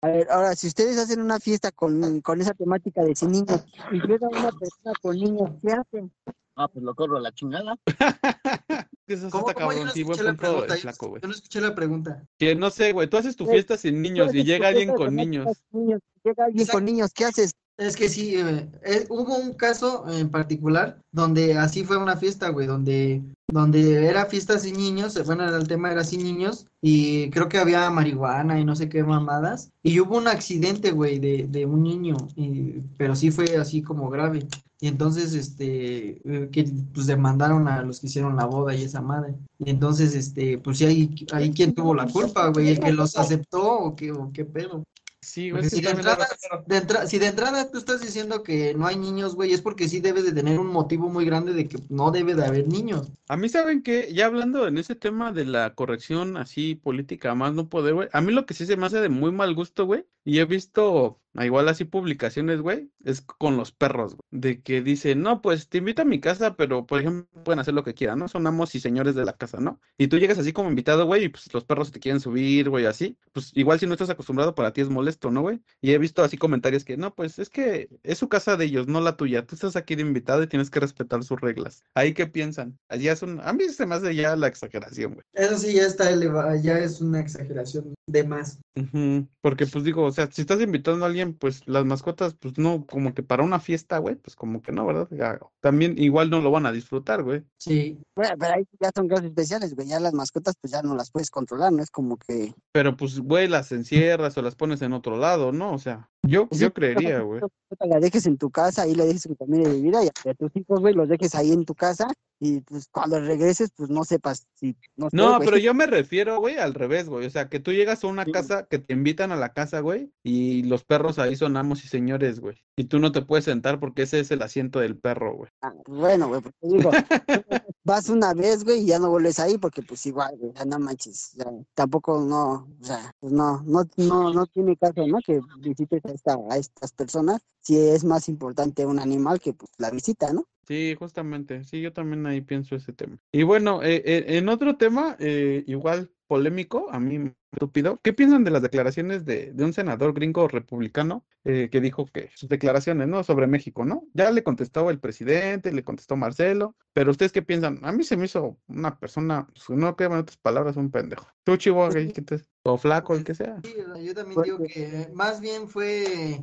a ver, ahora, si ustedes hacen una fiesta con, con esa temática de sin niños y llega una persona con niños, ¿qué hacen? Ah, pues lo corro a la chingada. [LAUGHS] Eso ¿Cómo, está cómo? Cabrón, no sí, buen escuché la punto, pregunta. el Yo, flaco, güey. yo no escuché la pregunta. Que no sé, güey, tú haces tu fiesta sin niños y llega alguien con niños. Llega alguien con niños, ¿qué haces? Es que sí, eh, eh, hubo un caso en particular donde así fue una fiesta, güey, donde, donde era fiesta sin niños, eh, bueno, el tema era sin niños, y creo que había marihuana y no sé qué mamadas, y hubo un accidente, güey, de, un niño, y- pero sí fue así como grave. Y entonces, este, que pues demandaron a los que hicieron la boda y esa madre. Y entonces, este, pues sí, ahí, ahí quién tuvo la culpa, güey, el que los aceptó o qué, o qué pedo. Sí, güey, si de entrada, de entra- si de entrada tú estás diciendo que no hay niños, güey, es porque sí debes de tener un motivo muy grande de que no debe de haber niños. A mí, ¿saben que Ya hablando en ese tema de la corrección así política, a más no poder, güey. A mí lo que sí se me hace de muy mal gusto, güey. Y he visto, igual así publicaciones, güey, es con los perros, güey. De que dicen, no, pues te invito a mi casa, pero por ejemplo, pueden hacer lo que quieran, ¿no? Son amos y señores de la casa, ¿no? Y tú llegas así como invitado, güey, y pues los perros te quieren subir, güey, así. Pues igual si no estás acostumbrado, para ti es molesto, ¿no, güey? Y he visto así comentarios que, no, pues es que es su casa de ellos, no la tuya. Tú estás aquí de invitado y tienes que respetar sus reglas. ¿Ahí qué piensan? Allá es un... A mí se me hace ya la exageración, güey. Eso sí, ya está elevado, ya es una exageración de más. Porque pues digo, o sea, si estás invitando a alguien, pues las mascotas, pues no, como que para una fiesta, güey, pues como que no, ¿verdad? También igual no lo van a disfrutar, güey. Sí. Bueno, pero ahí ya son casos especiales, güey, ya las mascotas pues ya no las puedes controlar, ¿no? Es como que... Pero pues, güey, las encierras o las pones en otro lado, ¿no? O sea, yo, yo creería, güey. La dejes en tu casa, ahí la dejes que también de vida y a tus hijos, güey, los dejes ahí en tu casa y pues cuando regreses, pues no sepas si... No, pero yo me refiero, güey, al revés, güey. O sea, que tú llegas a una casa, que te invitan a la casa, güey, y los perros ahí son amos y señores, güey. Y tú no te puedes sentar porque ese es el asiento del perro, güey. Ah, Bueno, güey, porque digo, [LAUGHS] vas una vez, güey, y ya no vuelves ahí porque pues igual, güey, ya no manches, ya, tampoco no, o sea, pues no, no, no, no tiene caso, ¿no? Que visites a, esta, a estas personas si es más importante un animal que pues la visita, ¿no? Sí, justamente. Sí, yo también ahí pienso ese tema. Y bueno, eh, eh, en otro tema, eh, igual polémico, a mí estúpido, ¿qué piensan de las declaraciones de, de un senador gringo republicano eh, que dijo que sus declaraciones, ¿no? Sobre México, ¿no? Ya le contestó el presidente, le contestó Marcelo, pero ¿ustedes qué piensan? A mí se me hizo una persona, pues, no creo en otras palabras, un pendejo. Tú, Chihuahua, ¿qué- qué te- o flaco, el que sea. Sí, yo también digo que más bien fue,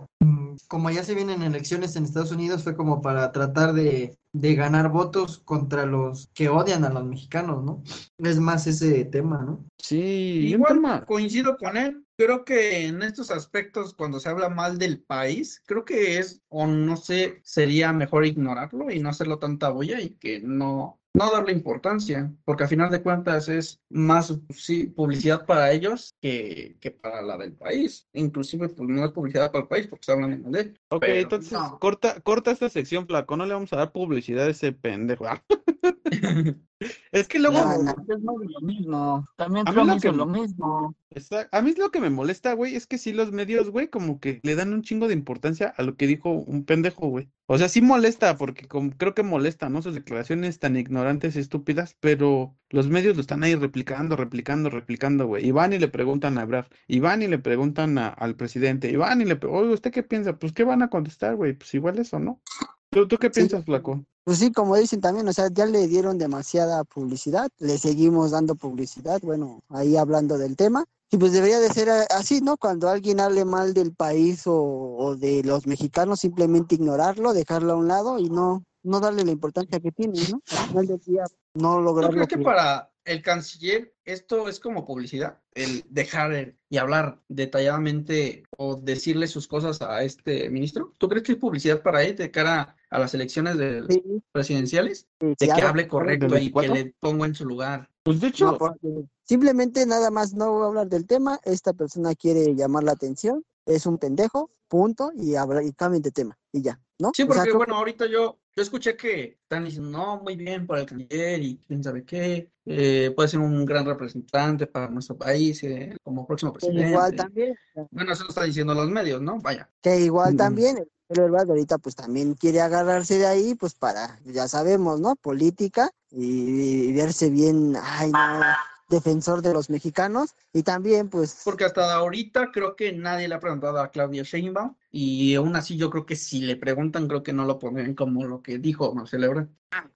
como ya se vienen elecciones en Estados Unidos, fue como para tratar de, de ganar votos contra los que odian a los mexicanos, ¿no? Es más ese tema, ¿no? Sí, Igual tema. coincido con él. Creo que en estos aspectos, cuando se habla mal del país, creo que es, o no sé, sería mejor ignorarlo y no hacerlo tanta boya y que no, no darle importancia, porque a final de cuentas es más sí, publicidad para ellos que, que para la del país. Inclusive, pues no es publicidad para el país porque se hablan de él. Ok, pero entonces no. corta, corta esta sección, flaco. No le vamos a dar publicidad a ese pendejo. [LAUGHS] Es que luego, Ya, no. Es más de lo mismo. También A mí Trump lo hizo que- lo mismo. Está- A mí lo que me molesta, güey, es que sí los medios, güey, como que le dan un chingo de importancia a lo que dijo un pendejo, güey. O sea, sí molesta, porque como, creo que molesta, ¿no? Sus declaraciones tan ignorantes y estúpidas, pero los medios lo están ahí replicando, replicando, replicando, güey. Y van y le preguntan a Ebrard, y van y le preguntan a- al presidente, y van y le preguntan, oye, ¿usted qué piensa? Pues, ¿qué van a contestar, güey? Pues igual eso, ¿no? ¿Tú, tú qué Sí. piensas, flaco? Pues sí, como dicen también, o sea, ya le dieron demasiada publicidad, le seguimos dando publicidad, bueno, ahí hablando del tema, y pues debería de ser a- así, ¿no? Cuando alguien hable mal del país o, o de los mexicanos, simplemente ignorarlo, dejarlo a un lado y no, no darle la importancia que tiene, ¿no? Al final del día, no ¿Tú lograr crees lo que que... para el canciller esto es como publicidad? El dejar y hablar detalladamente o decirle sus cosas a este ministro. ¿Tú crees que es publicidad para él de cara a las elecciones de- Sí, presidenciales? sí, De que hable correcto ¿Del y que 24? le ponga en su lugar. Pues de hecho, simplemente nada más no voy a hablar del tema, esta persona quiere llamar la atención, es un pendejo, punto, y, habla, y cambien de tema, y ya, ¿no? Sí, O sea, porque creo bueno, ahorita yo, yo escuché que están diciendo, no, muy bien para el canciller y quién sabe qué, eh, puede ser un gran representante para nuestro país eh, como próximo que presidente. igual también, Bueno, eso lo están diciendo los medios, ¿no? Vaya. que igual Mm. también, el verdad ahorita pues también quiere agarrarse de ahí, pues para, ya sabemos, ¿no? Política y, y verse bien, ay, no, defensor de los mexicanos, y también pues... Porque hasta ahorita creo que nadie le ha preguntado a Claudia Sheinbaum y aún así yo creo que si le preguntan creo que no lo pondrían como lo que dijo Marcelo Ebrard.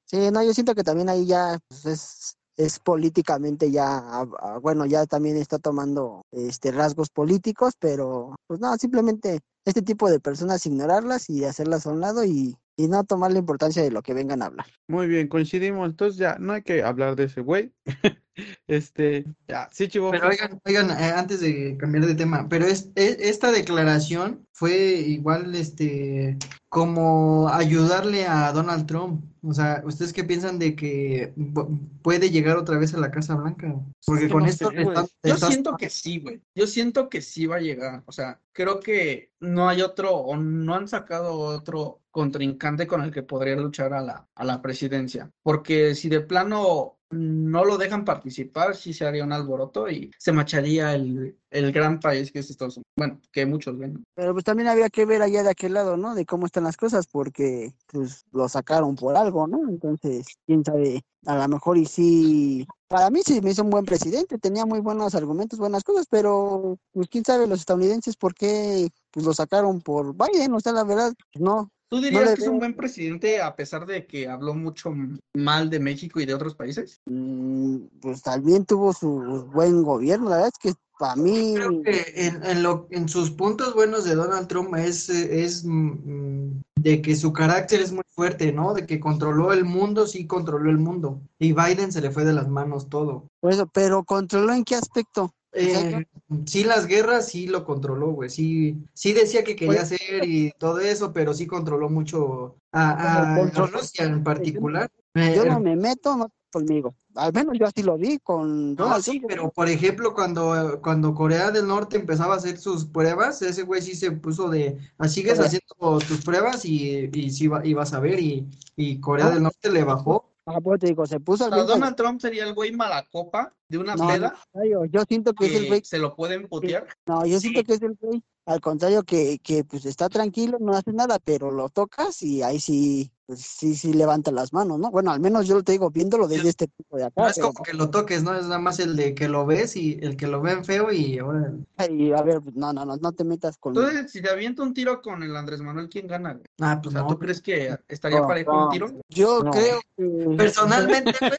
Sí, no, yo siento que también ahí ya pues, es, es políticamente ya, ah, ah, bueno, ya también está tomando este rasgos políticos, pero pues no, simplemente este tipo de personas ignorarlas y hacerlas a un lado y, y no tomar la importancia de lo que vengan a hablar. muy bien, coincidimos. Entonces ya, no hay que hablar de ese güey. [LAUGHS] Este, ya, sí, chivo. Pero oigan, oigan, eh, antes de cambiar de tema, pero es, esta declaración fue igual, este, como ayudarle a Donald Trump. O sea, ¿ustedes qué piensan de que pu- puede llegar otra vez a la Casa Blanca? Porque que con no esto sé, Yo siento que sí, güey. Yo siento que sí va a llegar. O sea, creo que no hay otro o no han sacado otro contrincante con el que podría luchar a la, a la presidencia. Porque si de plano no lo dejan participar, sí se haría un alboroto y se macharía el, el gran país que es Estados Unidos. Bueno, que muchos ven. Pero pues también había que ver allá de aquel lado, ¿no? De cómo están las cosas, porque pues lo sacaron por algo, ¿no? Entonces, quién sabe, a lo mejor y sí, para mí sí me hizo un buen presidente, tenía muy buenos argumentos, buenas cosas, pero pues quién sabe los estadounidenses por qué pues lo sacaron por Biden, o sea, la verdad, no. ¿Tú dirías que es un buen presidente a pesar de que habló mucho mal de México y de otros países? Mm, pues también tuvo su buen gobierno, la verdad es que para mí, Creo que en, en lo, en sus puntos buenos de Donald Trump es, es mm, de que su carácter es muy fuerte, ¿no? De que controló el mundo, sí controló el mundo. Y Biden se le fue de las manos todo. por eso, pero controló en qué aspecto. Eh, sí, las guerras sí lo controló, güey. Sí, sí decía que quería Pues- hacer y todo eso, pero sí controló mucho a, a- Rusia en particular. Yo Eh, no me meto, no conmigo. Al menos yo así lo vi con No, sí, pero por ejemplo, cuando, cuando Corea del Norte empezaba a hacer sus pruebas, ese güey sí se puso de, "Ah, sigues haciendo tus pruebas y, y sí va, y vas a ver, y, y Corea Ah. del Norte le bajó. Ah, pues te digo, se puso O al sea, mismo- Donald Trump sería el güey malacopa de una No, peda yo, yo siento que es el güey, se lo pueden putear. no, yo siento que es el güey, al contrario que, que pues está tranquilo, no hace nada, pero lo tocas y ahí sí, pues sí, sí levanta las manos, ¿no? Bueno, al menos yo te digo, viéndolo desde este punto de acá, No es pero, como que lo toques, ¿no? Es nada más el de que lo ves y el que lo ven feo y ahora... y a ver, no, no, no, no te metas conmigo. Entonces, si te avienta un tiro con el Andrés Manuel, ¿quién gana? güey? Ah, O pues sea, no. ¿tú crees que estaría No, parejo no. un tiro? Yo No. creo que Personalmente, güey,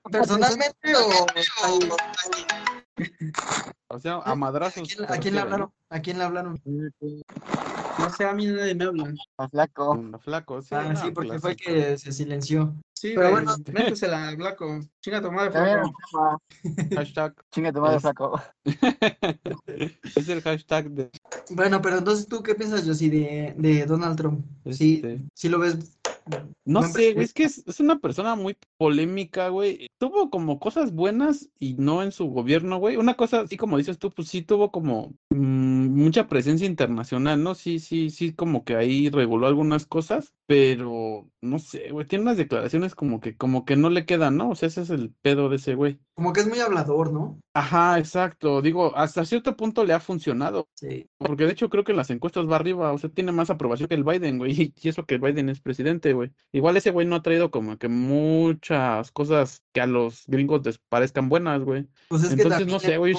[LAUGHS] personalmente o... O sea, a madrazos. ¿A quién, a le hablaron? ¿A quién le hablaron? No sé, a mí nadie me habla. a flaco. Un flaco, sí. Ah, sí, porque fue clásico. que se silenció. Sí, Pero bueno. [LAUGHS] métesela al blanco. Chinga tu madre, A flaco. [LAUGHS] Hashtag. Chinga tu madre, Es- flaco. [LAUGHS] es el hashtag de. Bueno, pero entonces, ¿tú qué piensas, Josie, de, de Donald Trump? Sí, Este, sí lo ves... No sé, es que es, es una persona muy polémica, güey. Tuvo como cosas buenas y no en su gobierno, güey. Una cosa, así como dices tú, pues sí tuvo como mm, mucha presencia internacional, ¿no? Sí, sí, sí, como que ahí reguló algunas cosas, pero no sé, güey, tiene unas declaraciones como que, como que no le quedan, ¿no? O sea, ese es el pedo de ese güey. Como que es muy hablador, ¿no? Ajá, exacto. Digo, hasta cierto punto le ha funcionado. Sí. Porque de hecho creo que en las encuestas va arriba, o sea, tiene más aprobación que el Biden, güey, [LAUGHS] y eso que el Biden es presidente, güey. Igual ese güey no ha traído como que muchas cosas que a los gringos les parezcan buenas, güey. Pues es que Entonces, no sé, güey.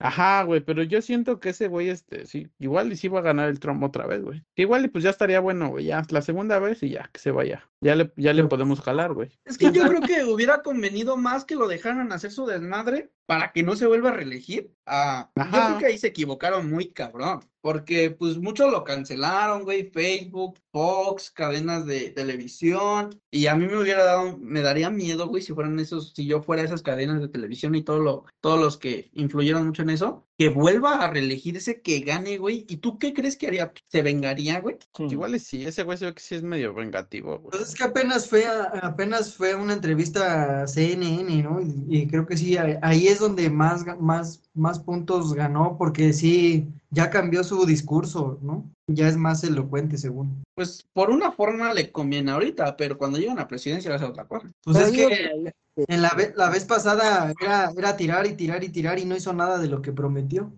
Ajá, güey, pero yo siento que ese güey, este, sí, igual y sí va a ganar el Trump otra vez, güey. Igual y pues ya estaría bueno, güey, ya la segunda vez y ya, que se vaya. Ya le, ya le podemos jalar, güey. Es que yo creo [LAUGHS] que hubiera convenido más que lo dejaran hacer su desmadre para que no se vuelva a reelegir. Ah, yo Ajá. creo que ahí se equivocaron muy cabrón. Porque pues muchos lo cancelaron, güey, Facebook, Fox, cadenas de televisión. Y a mí me hubiera dado, me daría miedo, güey, si fueran esos, si yo fuera esas cadenas de televisión y todo lo, todos los que influyeron mucho en eso, que vuelva a reelegirse, que gane, güey. ¿Y tú qué crees que haría? ¿Se vengaría, güey? Igual y sí, ese güey se ve que sí es medio vengativo, güey. Pues es que apenas fue, a- apenas fue una entrevista a CNN, ¿no? Y, y creo que sí, ahí es donde más, más, más puntos ganó, porque sí, ya cambió su discurso, ¿no? Ya es más elocuente, según. Pues por una forma le conviene ahorita, pero cuando llegan a la presidencia va a ser otra cosa. Pues Pero es que en la, ve- la vez pasada era, era tirar y tirar y tirar y no hizo nada de lo que prometió.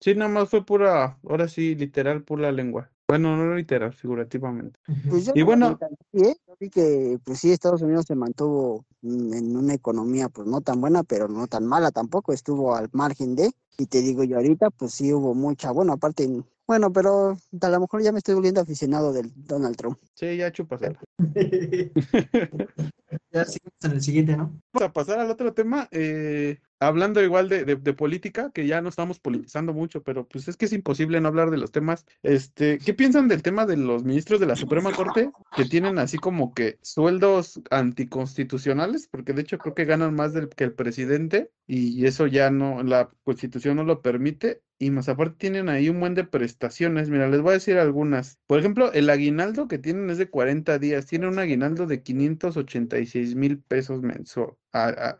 Sí, nada más fue pura, ahora sí, literal, pura lengua. Bueno, no literal, figurativamente. Pues Y no bueno, ¿eh? Vi que, pues sí, Estados Unidos se mantuvo mm, en una economía, pues no tan buena, pero no tan mala tampoco, estuvo al margen de, y te digo yo ahorita, pues sí hubo mucha, bueno, aparte, bueno, pero a lo mejor ya me estoy volviendo aficionado del Donald Trump. sí, ya chúpasela. [LAUGHS] Ya seguimos en el siguiente, ¿no? Vamos a pasar al otro tema, eh, hablando igual de, de- política, que ya no estamos politizando mucho, pero pues es que es imposible no hablar de los temas. Este, ¿qué piensan del tema de los ministros de la Suprema Corte que tienen así como que sueldos anticonstitucionales? Porque de hecho creo que ganan más del que el presidente y eso ya no, la constitución no lo permite. Y más aparte tienen ahí un buen de prestaciones. Mira, les voy a decir algunas. Por ejemplo, el aguinaldo que tienen es de 40 días. Tienen un aguinaldo de 586 mil pesos mensual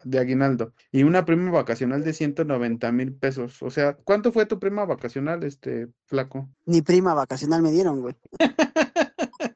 de aguinaldo. Y una prima vacacional de 190 mil pesos. O sea, ¿cuánto fue tu prima vacacional, este flaco? Ni prima vacacional me dieron, güey. [LAUGHS]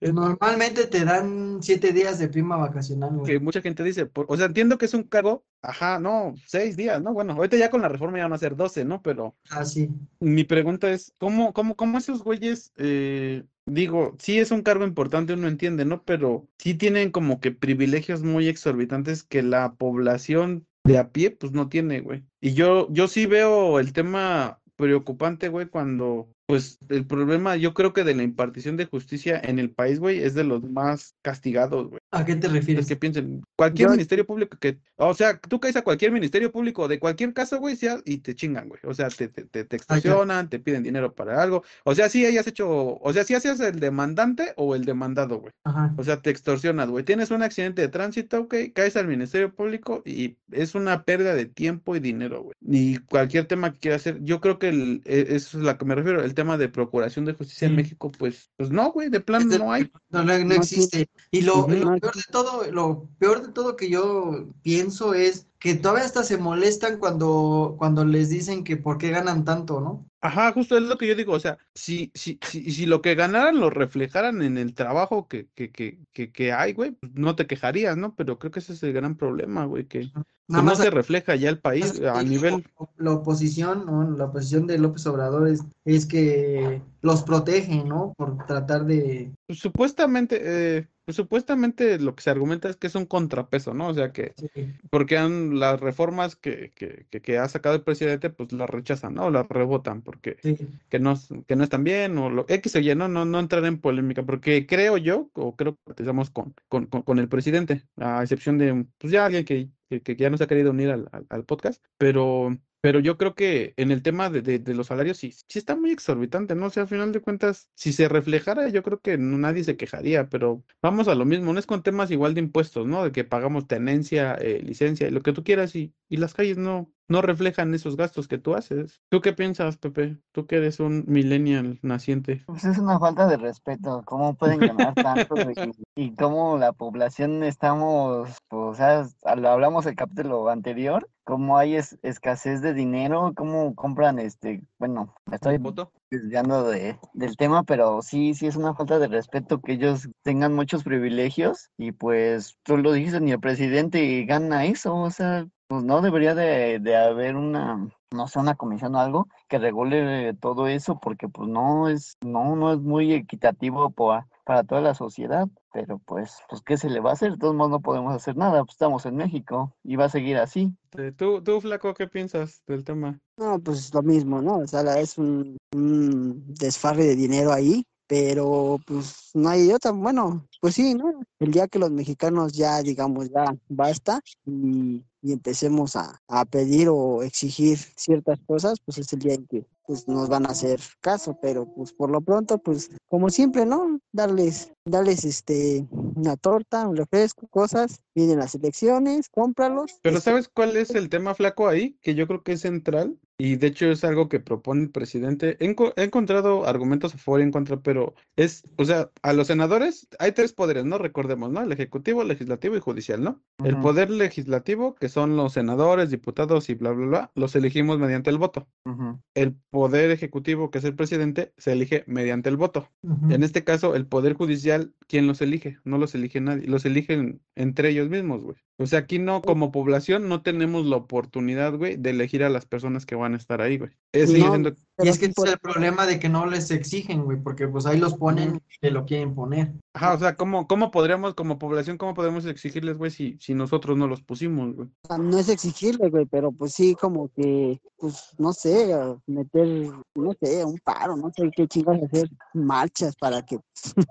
Normalmente te dan siete días de prima vacacional, güey. Que mucha gente dice, por- o sea, entiendo que es un cargo, ajá, no, seis días, ¿no? Bueno, ahorita ya con la reforma ya van a ser 12, ¿no? Pero Ah, sí. mi pregunta es, ¿cómo, cómo, cómo esos güeyes, eh, digo, sí es un cargo importante, uno entiende, ¿no? Pero sí tienen como que privilegios muy exorbitantes que la población de a pie, pues no tiene, güey. Y yo, yo sí veo el tema preocupante, güey, cuando, pues, el problema, yo creo que de la impartición de justicia en el país, güey, es de los más castigados, güey. ¿A qué te Es refieres? que piensen, cualquier Yo- ministerio público que, o sea, tú caes a cualquier ministerio público de cualquier caso, güey, y te chingan, güey. O sea, te, te, te, te Ah, extorsionan, te piden dinero para algo. O sea, sí hayas hecho, o sea, si haces el demandante o el demandado, güey. Ajá. O sea, te extorsionas, güey. Tienes un accidente de tránsito, ok, caes al Ministerio Público y es una pérdida de tiempo y dinero, güey. Y cualquier tema que quieras hacer, yo creo que el, e- eso es a lo que me refiero, el tema de procuración de justicia en Sí. México, pues, pues no, güey, de plano Este- no hay. No, no, no No existe. Y lo, lo peor de todo, lo peor de todo que yo pienso es que todavía hasta se molestan cuando, cuando les dicen que por qué ganan tanto, ¿no? Ajá, justo es lo que yo digo, o sea, si, si, si, si lo que ganaran lo reflejaran en el trabajo que, que, que, que, que hay, güey, pues no te quejarías, ¿no? Pero creo que ese es el gran problema, güey, que Nada no se refleja ya el país a nivel... la- La oposición, ¿no? La oposición de López Obrador es, es que los protege, ¿no? Por tratar de... Pues, supuestamente, eh, pues, supuestamente lo que se argumenta es que es un contrapeso, ¿no? O sea, que sí. porque han, las reformas que, que, que, que ha sacado el presidente, pues las rechazan, ¿no? Las rebotan porque Sí. que no, que no están bien o lo X o Y, no, no, no entrar en polémica, porque creo yo, o creo que empezamos con, con, con, con el presidente, a excepción de, pues ya alguien que, que, que ya no se ha querido unir al, al, al podcast, pero, pero yo creo que en el tema de, de, de los salarios sí, sí está muy exorbitante, ¿no? O sea, al final de cuentas, si se reflejara, yo creo que nadie se quejaría, pero vamos a lo mismo, no es con temas igual de impuestos, ¿no? De que pagamos tenencia, eh, licencia, y lo que tú quieras, y, y las calles no, no reflejan esos gastos que tú haces. ¿Tú qué piensas, Pepe? Tú que eres un millennial naciente. Pues es una falta de respeto, cómo pueden ganar tanto [LAUGHS] y, y cómo la población estamos, pues, o sea, lo hablamos el capítulo anterior, cómo hay es- escasez de dinero, cómo compran, este, bueno, me estoy ¿Voto? desviando de, del tema, pero sí, sí es una falta de respeto que ellos tengan muchos privilegios y pues tú lo dijiste, ni el presidente gana eso, o sea, pues no debería de, de haber una, no sé, una comisión o algo que regule todo eso, porque pues no es, no, no es muy equitativo pa- para toda la sociedad, pero pues, pues, ¿qué se le va a hacer? De todos modos no podemos hacer nada, pues estamos en México y va a seguir así. ¿Tú, tú, Flaco, qué piensas del tema? No, pues lo mismo, ¿no? O sea, es un, un desfarre de dinero ahí, pero pues no hay otra. Bueno, pues sí, ¿no? El día que los mexicanos ya, digamos, ya basta y, y empecemos a, a pedir o exigir ciertas cosas, pues es el día en que pues nos van a hacer caso, pero pues por lo pronto, pues como siempre, ¿no? Darles, darles este, una torta, un refresco, cosas, vienen las elecciones, cómpralos. Pero este, ¿sabes cuál es el tema flaco ahí? Que yo creo que es central y de hecho es algo que propone el presidente. He, enco- he encontrado argumentos a favor y en contra, pero es, o sea, a los senadores hay tres poderes, ¿no? Recordemos, ¿no? El ejecutivo, el legislativo y judicial, ¿no? El poder legislativo, que son los senadores, diputados y bla, bla, bla, los elegimos mediante el voto. El poder ejecutivo, que es el presidente, se elige mediante el voto. En este caso, el Poder Judicial, ¿quién los elige? No los elige nadie, los eligen entre ellos mismos, güey. O sea, aquí no, como población, no tenemos la oportunidad, güey, de elegir a las personas que van a estar ahí, güey. Es No, siendo- Y es que ese es el problema de que no les exigen, güey, porque pues ahí los ponen que lo quieren poner. Ajá, o sea, ¿cómo, cómo podríamos, como población, cómo podemos exigirles, güey, si, si nosotros no los pusimos, güey? O sea, no es exigirle, güey, pero pues sí, como que, pues, no sé, meter, no sé, un paro, no sé qué chingas hacer, marchas para que...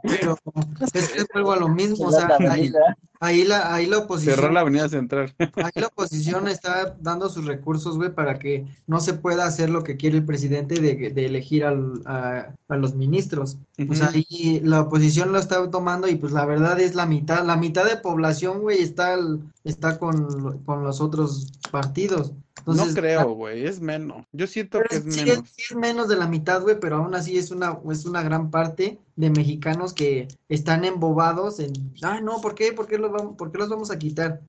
Pero [LAUGHS] es que vuelvo a lo mismo, o sea, ahí, ahí la, ahí la oposición, Cerrar la avenida central. ahí la oposición está dando sus recursos, güey, para que no se pueda hacer lo que quiere el presidente de, de elegir al- a, a los ministros. O sea, ahí la oposición lo está tomando y pues la verdad es la mitad, la mitad de población, güey, está, está con, con los otros partidos. No creo, güey, es menos. Yo siento que es sí, es, menos. sí es menos de la mitad, güey, pero aún así es una, es una gran parte de mexicanos que están embobados en, ah, no, ¿por qué? ¿Por qué los vamos, por qué los vamos a quitar?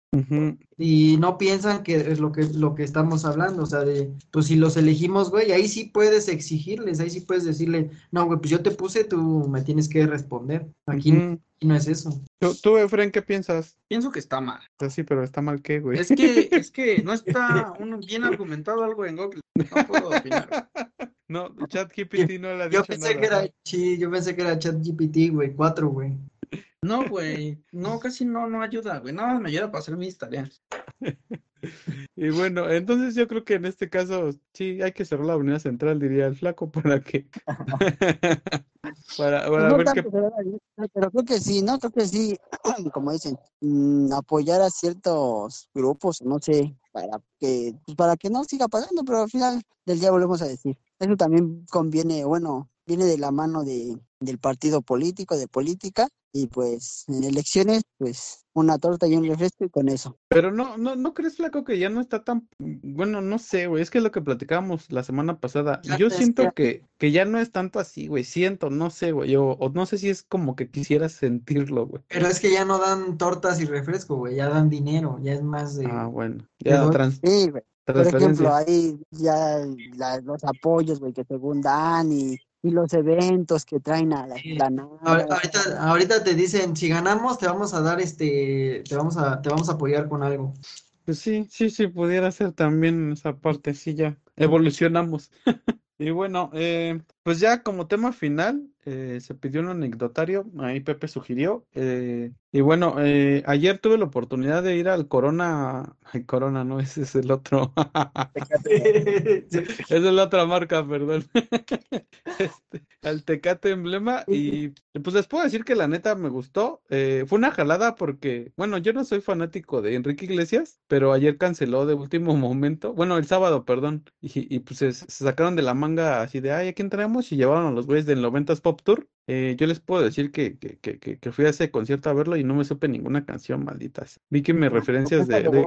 Y no piensan que es lo que, lo que estamos hablando, o sea, de, pues si los elegimos, güey, ahí sí puedes exigirles, ahí sí puedes decirle, no, güey, pues yo te puse, tú me tienes que responder. Aquí, no- Ujú. Aquí no es eso. ¿Tú, tú, Efren, qué piensas? Pienso que está mal. Sea, sí, pero está mal qué, güey. Es que, [LAUGHS] es que no está bien argumentado algo en Google. No puedo opinar. [LAUGHS] No, ChatGPT no le ha Yo pensé nada. que era, sí, yo pensé que era ChatGPT, güey, cuatro, güey. No, güey. No, casi no, no ayuda, güey. Nada más me ayuda para hacer mis tareas. [LAUGHS] [LAUGHS] Y bueno, entonces yo creo que en este caso sí hay que cerrar la avenida central, diría el flaco, [LAUGHS] para que para, para No ver qué línea, pero creo que sí, ¿no? Creo que sí, [CLEARS THROAT] como dicen, mm, apoyar a ciertos grupos, no sé, para que, pues para que no siga pasando, pero al final del día volvemos a decir. Eso también conviene, bueno, viene de la mano de, del partido político, de política, y pues en elecciones, pues una torta y un refresco y con eso. Pero no, no, ¿no crees, flaco, que ya no está tan, bueno, no sé, güey, es que es lo que platicábamos la semana pasada. Yo es siento que- que, que ya no es tanto así, güey, siento, no sé, güey, o, o no sé si es como que quisiera sentirlo, güey. Pero es que ya no dan tortas y refresco, güey, ya dan dinero, ya es más de... Ah, bueno, ya doy- trans- Sí, güey. Por ejemplo, ahí ya la- los apoyos, güey, que según dan y, y los eventos que traen a la Sí. Ahorita, ahorita te dicen, si ganamos, te vamos a dar este, te vamos a, te vamos a apoyar con algo. Pues sí, sí, sí, pudiera ser también esa parte, sí, ya evolucionamos. [LAUGHS] Y bueno, eh, pues ya como tema final, eh, se pidió un anecdotario, ahí Pepe sugirió. eh, y bueno, eh, ayer tuve la oportunidad de ir al Corona, ay, Corona, no, [LAUGHS] ese es el otro. [LAUGHS] Es la otra marca, perdón. [LAUGHS] Este, al Tecate Emblema y pues les puedo decir que la neta me gustó. Eh, fue una jalada porque, bueno, yo no soy fanático de Enrique Iglesias, pero ayer canceló de último momento, bueno, el sábado, perdón, y, y, pues se, se sacaron de la manga así de, ay, ¿a quién traemos? Y llevaron a los güeyes del 90s Pop Tour. Eh, yo les puedo decir que, que, que, que, fui a ese concierto a verlo y no me supe ninguna canción, malditas. Vi que me referencias de, de-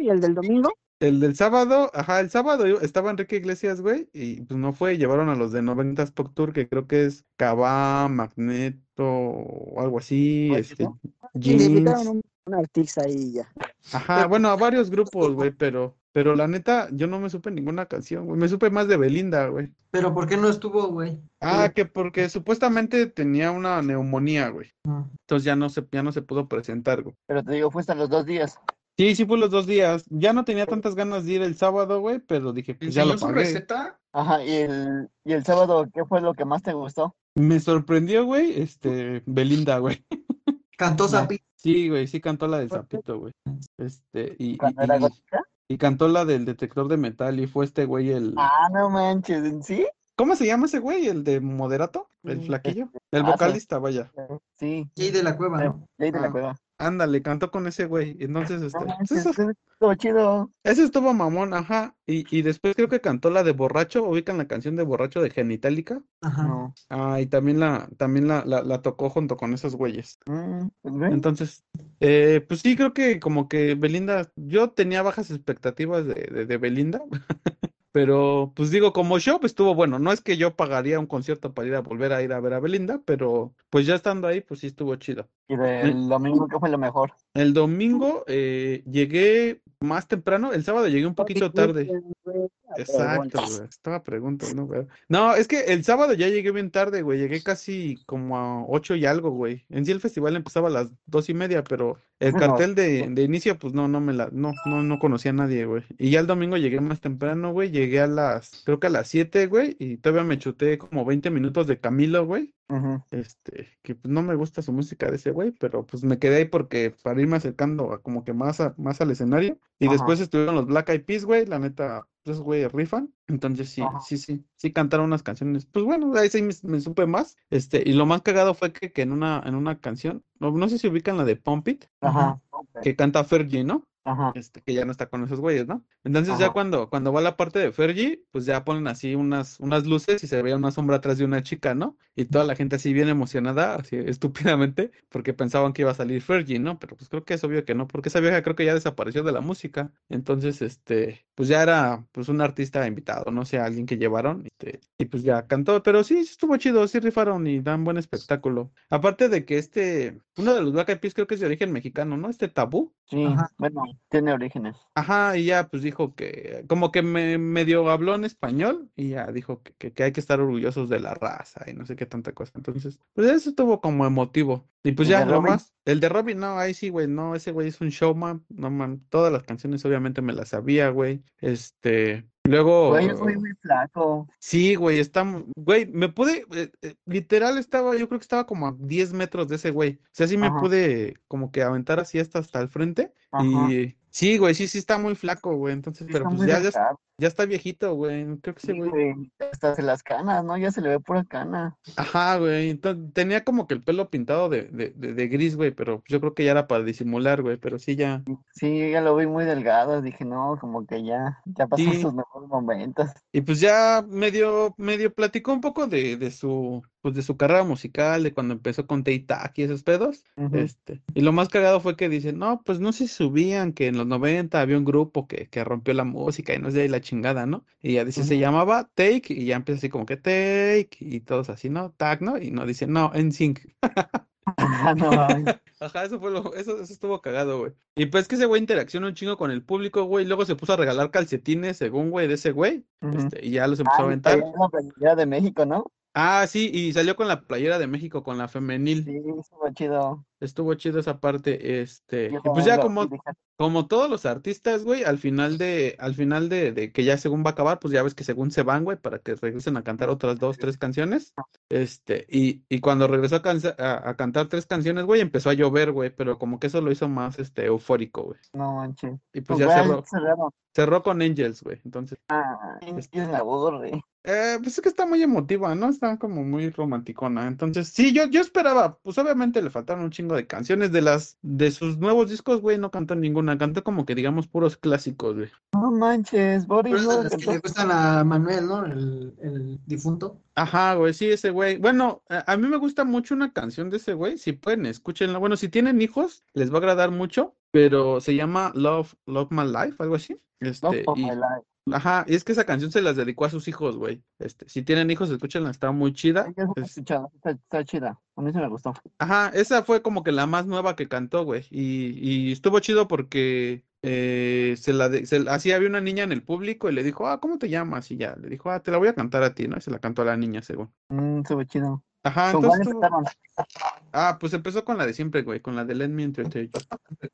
y el del domingo. el del sábado, ajá, el sábado estaba Enrique Iglesias, güey, y pues no fue, llevaron a los de 90s Pop Tour, que creo que es Cabá, Magneto, o algo así, este, Sí, le invitaron Jeans, un, un artista ahí y ya. ajá, bueno, a varios grupos, güey, pero, pero la neta, yo no me supe ninguna canción, güey, me supe más de Belinda, güey. Pero ¿por qué no estuvo, güey? Ah, que porque supuestamente tenía una neumonía, güey, Ah. entonces ya no se, ya no se pudo presentar, güey. Pero te digo, fue hasta los dos días. Sí, sí fue los dos días. Ya no tenía tantas ganas de ir el sábado, güey, pero dije, pues ya lo ¿Enseñó su pagué. receta? Ajá, y el, y el sábado, ¿qué fue lo que más te gustó? Me sorprendió, güey, este, Belinda, güey. Cantó Zapi. Sí, güey, sí cantó la del sapito, güey. Este, y, y, ¿Cuando era y- gótica? Y cantó la del detector de metal y fue este güey el... Ah, no manches, ¿en sí? ¿Cómo se llama ese güey? ¿El de Moderato? ¿El flaquillo? El ah, vocalista, vaya. Sí. Jay de la Cueva, ¿no? Jay de la Ah. Cueva. Ándale, cantó con ese güey. Entonces, este, No pues eso, estuvo chido. ese estuvo mamón, ajá. Y, y después creo que cantó la de Borracho, ubican la canción de Borracho de Genitalica. Ajá. No. Ah, y también la, también la, la, la tocó junto con esos güeyes. Mm, pues. Entonces, eh, pues sí, creo que como que Belinda, yo tenía bajas expectativas de, de, de Belinda, [LAUGHS] pero pues digo, como show pues, estuvo bueno. No es que yo pagaría un concierto para ir a volver a ir a ver a Belinda, pero pues ya estando ahí, pues sí estuvo chido. Y del domingo, ¿qué fue lo mejor? El domingo eh, llegué más temprano, el sábado llegué un poquito tarde. Exacto, güey. Estaba preguntando, güey. No, es que el sábado ya llegué bien tarde, güey. Llegué casi como a ocho y algo, güey. En sí el festival empezaba a las dos y media, pero el cartel de, de inicio, pues no, no me la, no, no, no conocía a nadie, güey. Y ya el domingo llegué más temprano, güey. Llegué a las, creo que a las siete, güey. Y todavía me chuté como 20 minutos de Camilo, güey. Este, que pues, no me gusta su música de ese güey, pero pues me quedé ahí porque para irme acercando a como que más, a- más al escenario. Y después estuvieron los Black Eyed Peas, güey, la neta, esos güeyes rifan. Entonces sí, sí, sí, sí cantaron unas canciones. Pues bueno, ahí sí me, me supe más. Este, y lo más cagado fue que, que en una, en una canción, no, no sé si ubican la de Pump It, que canta Fergie, ¿no? Ajá. este, que ya no está con esos güeyes, ¿no? Entonces ya cuando, cuando va la parte de Fergie, pues ya ponen así unas, unas luces y se veía una sombra atrás de una chica, ¿no? Y toda la gente así bien emocionada, así estúpidamente, porque pensaban que iba a salir Fergie, ¿no? Pero pues creo que es obvio que no, porque esa vieja creo que ya desapareció de la música. Entonces, este, pues ya era pues un artista invitado, no sé, alguien que llevaron, este, y pues ya cantó, pero sí, sí estuvo chido, sí rifaron y dan buen espectáculo. Aparte de que este, uno de los Black Eyed Peas creo que es de origen mexicano, ¿no? Este Tabú. Sí, Ajá. bueno, tiene orígenes. Ajá, y ya pues dijo que, como que me medio habló en español y ya dijo que, que, que hay que estar orgullosos de la raza y no sé qué tanta cosa. Entonces, pues eso estuvo como emotivo. Y pues ¿El ya, lo más, el de Robin, no, ahí sí, güey, no, ese güey es un showman, no man, todas las canciones obviamente me las sabía, güey. Este, luego, Güey, muy, muy flaco. sí, güey, está, güey, me pude, eh, eh, literal estaba, yo creo que estaba como a 10 metros de ese güey. O sea, sí me Ajá. pude como que aventar así hasta, hasta el frente. Ajá. Y sí, güey, sí, sí está muy flaco, güey. Entonces, Sí, pero pues ya. Ya está viejito, güey. Creo que Sí, güey. Hasta se las canas, ¿no? Ya se le ve pura cana. Ajá, güey. Entonces, tenía como que el pelo pintado de, de, de, de gris, güey, pero yo creo que ya era para disimular, güey. Pero sí, ya. Sí, ya lo vi muy delgado. Dije, no, como que ya, ya pasó Sí. sus mejores momentos. Y pues ya medio, medio platicó un poco de, de su, pues de su carrera musical, de cuando empezó con Tay-Tac y esos pedos. Ujú. Este, y lo más cagado fue que dicen, no, pues no se subían, que en los 90 había un grupo que, que rompió la música y no sé, y la chingada, ¿no? Y ya dice, se llamaba Take, y ya empieza así como que Take, y todos así, ¿no? Tag, ¿no? Y no dice, no, no, mames. [LAUGHS] Ajá, eso fue lo, eso, eso estuvo cagado, güey. Y pues que ese güey interacciona un chingo con el público, güey, y luego se puso a regalar calcetines, según, güey, de ese güey, este, y ya los empezó a Ah, aventar. la de México, ¿no? Ah, sí, y salió con la playera de México, con la femenil. Sí, estuvo chido. Estuvo chido esa parte, este, y pues ya como, como todos los artistas, güey, al final de, al final de, de que ya según va a acabar, pues ya ves que según se van, güey, para que regresen a cantar otras dos, tres canciones. Este, y, y cuando regresó a, cansa- a, a cantar tres canciones, güey, empezó a llover, güey, pero como que eso lo hizo más, este, eufórico, güey. No manches. Y pues Pues ya cerró, cerraron. cerró con Angels, güey. Entonces, Ah, es que me aburre. Eh, pues es que está muy emotiva, ¿no? Está como muy romanticona. Entonces, sí, yo, yo esperaba, pues obviamente le faltaron un chingo de canciones de las, de sus nuevos discos, güey, no cantó ninguna, cantó como que digamos puros clásicos, güey. No manches, Boris Pero que le gustan a Manuel, ¿no? El, el difunto. Ajá, güey, sí, ese güey. Bueno, a, a mí me gusta mucho una canción de ese güey. Si pueden, escúchenla. Bueno, si tienen hijos, les va a agradar mucho, pero se llama Love, Love My Life, algo así. Este, y, my life. Ajá, y es que esa canción se las dedicó a sus hijos, güey. Este, si tienen hijos, escúchenla, está muy chida. Es- está, está chida. A mí se me gustó. Ajá, esa fue como que la más nueva que cantó, güey. Y, y estuvo chido porque eh, se la de- se así había una niña en el público y le dijo, ah, ¿cómo te llamas? Y ya, le dijo, ah, te la voy a cantar a ti, ¿no? Y se la cantó a la niña, según. Mm, estuvo chido. Ajá, ¿Con entonces empezaron? Ah, pues empezó con la de siempre, güey, con la de Let Me Entertain.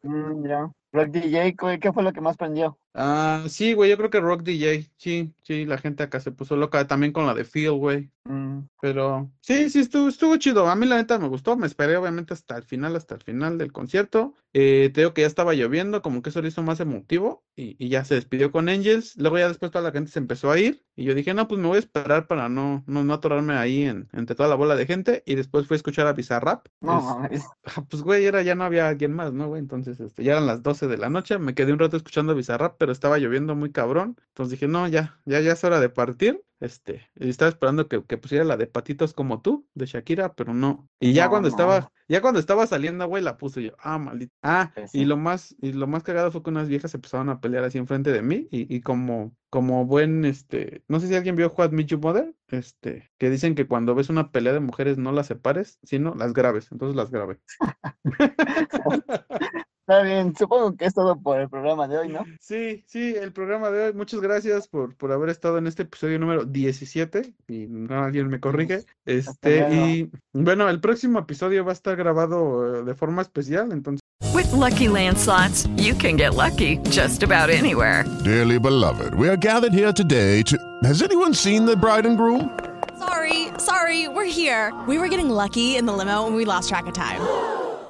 Mm, ya. Rock DJ, ¿qué fue lo que más prendió? Ah, sí, güey, yo creo que Rock DJ. Sí, sí, la gente acá se puso loca también con la de Phil, güey. Mm, Pero sí, sí, estuvo, estuvo chido. A mí la neta me gustó. Me esperé obviamente hasta el final, hasta el final del concierto. Eh, te digo que ya estaba lloviendo, como que eso lo hizo más emotivo y, y ya se despidió con Angels. Luego ya después toda la gente se empezó a ir y yo dije, no, pues me voy a esperar para no, no, no atorarme ahí en, entre toda la bola de gente. Y después fui a escuchar a Bizarrap. no Es- mames. Ah, [LAUGHS] Pues güey, era, ya no había alguien más, ¿no, güey? Entonces, este, ya eran las 12 de la noche, me quedé un rato escuchando Bizarrap, pero estaba lloviendo muy cabrón. Entonces dije, no, ya, ya, ya es hora de partir. Este, y estaba esperando que, que pusiera la de Patitos como tú, de Shakira, pero no. Y ya No, cuando no. estaba, ya cuando estaba saliendo, güey, la puse yo, ah, maldita. Ah, y lo más, y lo más cagado fue que unas viejas se empezaron a pelear así enfrente de mí, y, y como, como buen, este, no sé si alguien vio What Meet Your Mother, este, que dicen que cuando ves una pelea de mujeres no las separes, sino las grabes, entonces las grabé. [LAUGHS] [LAUGHS] Está bien, [LAUGHS] supongo que es todo por el programa de hoy, ¿no? Sí, sí, el programa de hoy. Muchas gracias por, por haber estado en este episodio número 17. Y no, alguien me corrige. Este, y bueno, el próximo episodio va a estar grabado eh, de forma especial. Entonces, With Lucky Land slots, you can get lucky just about anywhere. Dearly beloved, we are gathered here today to. Has anyone seen the bride and groom? Sorry, sorry, we're here. We were getting lucky in the limo and we lost track of time.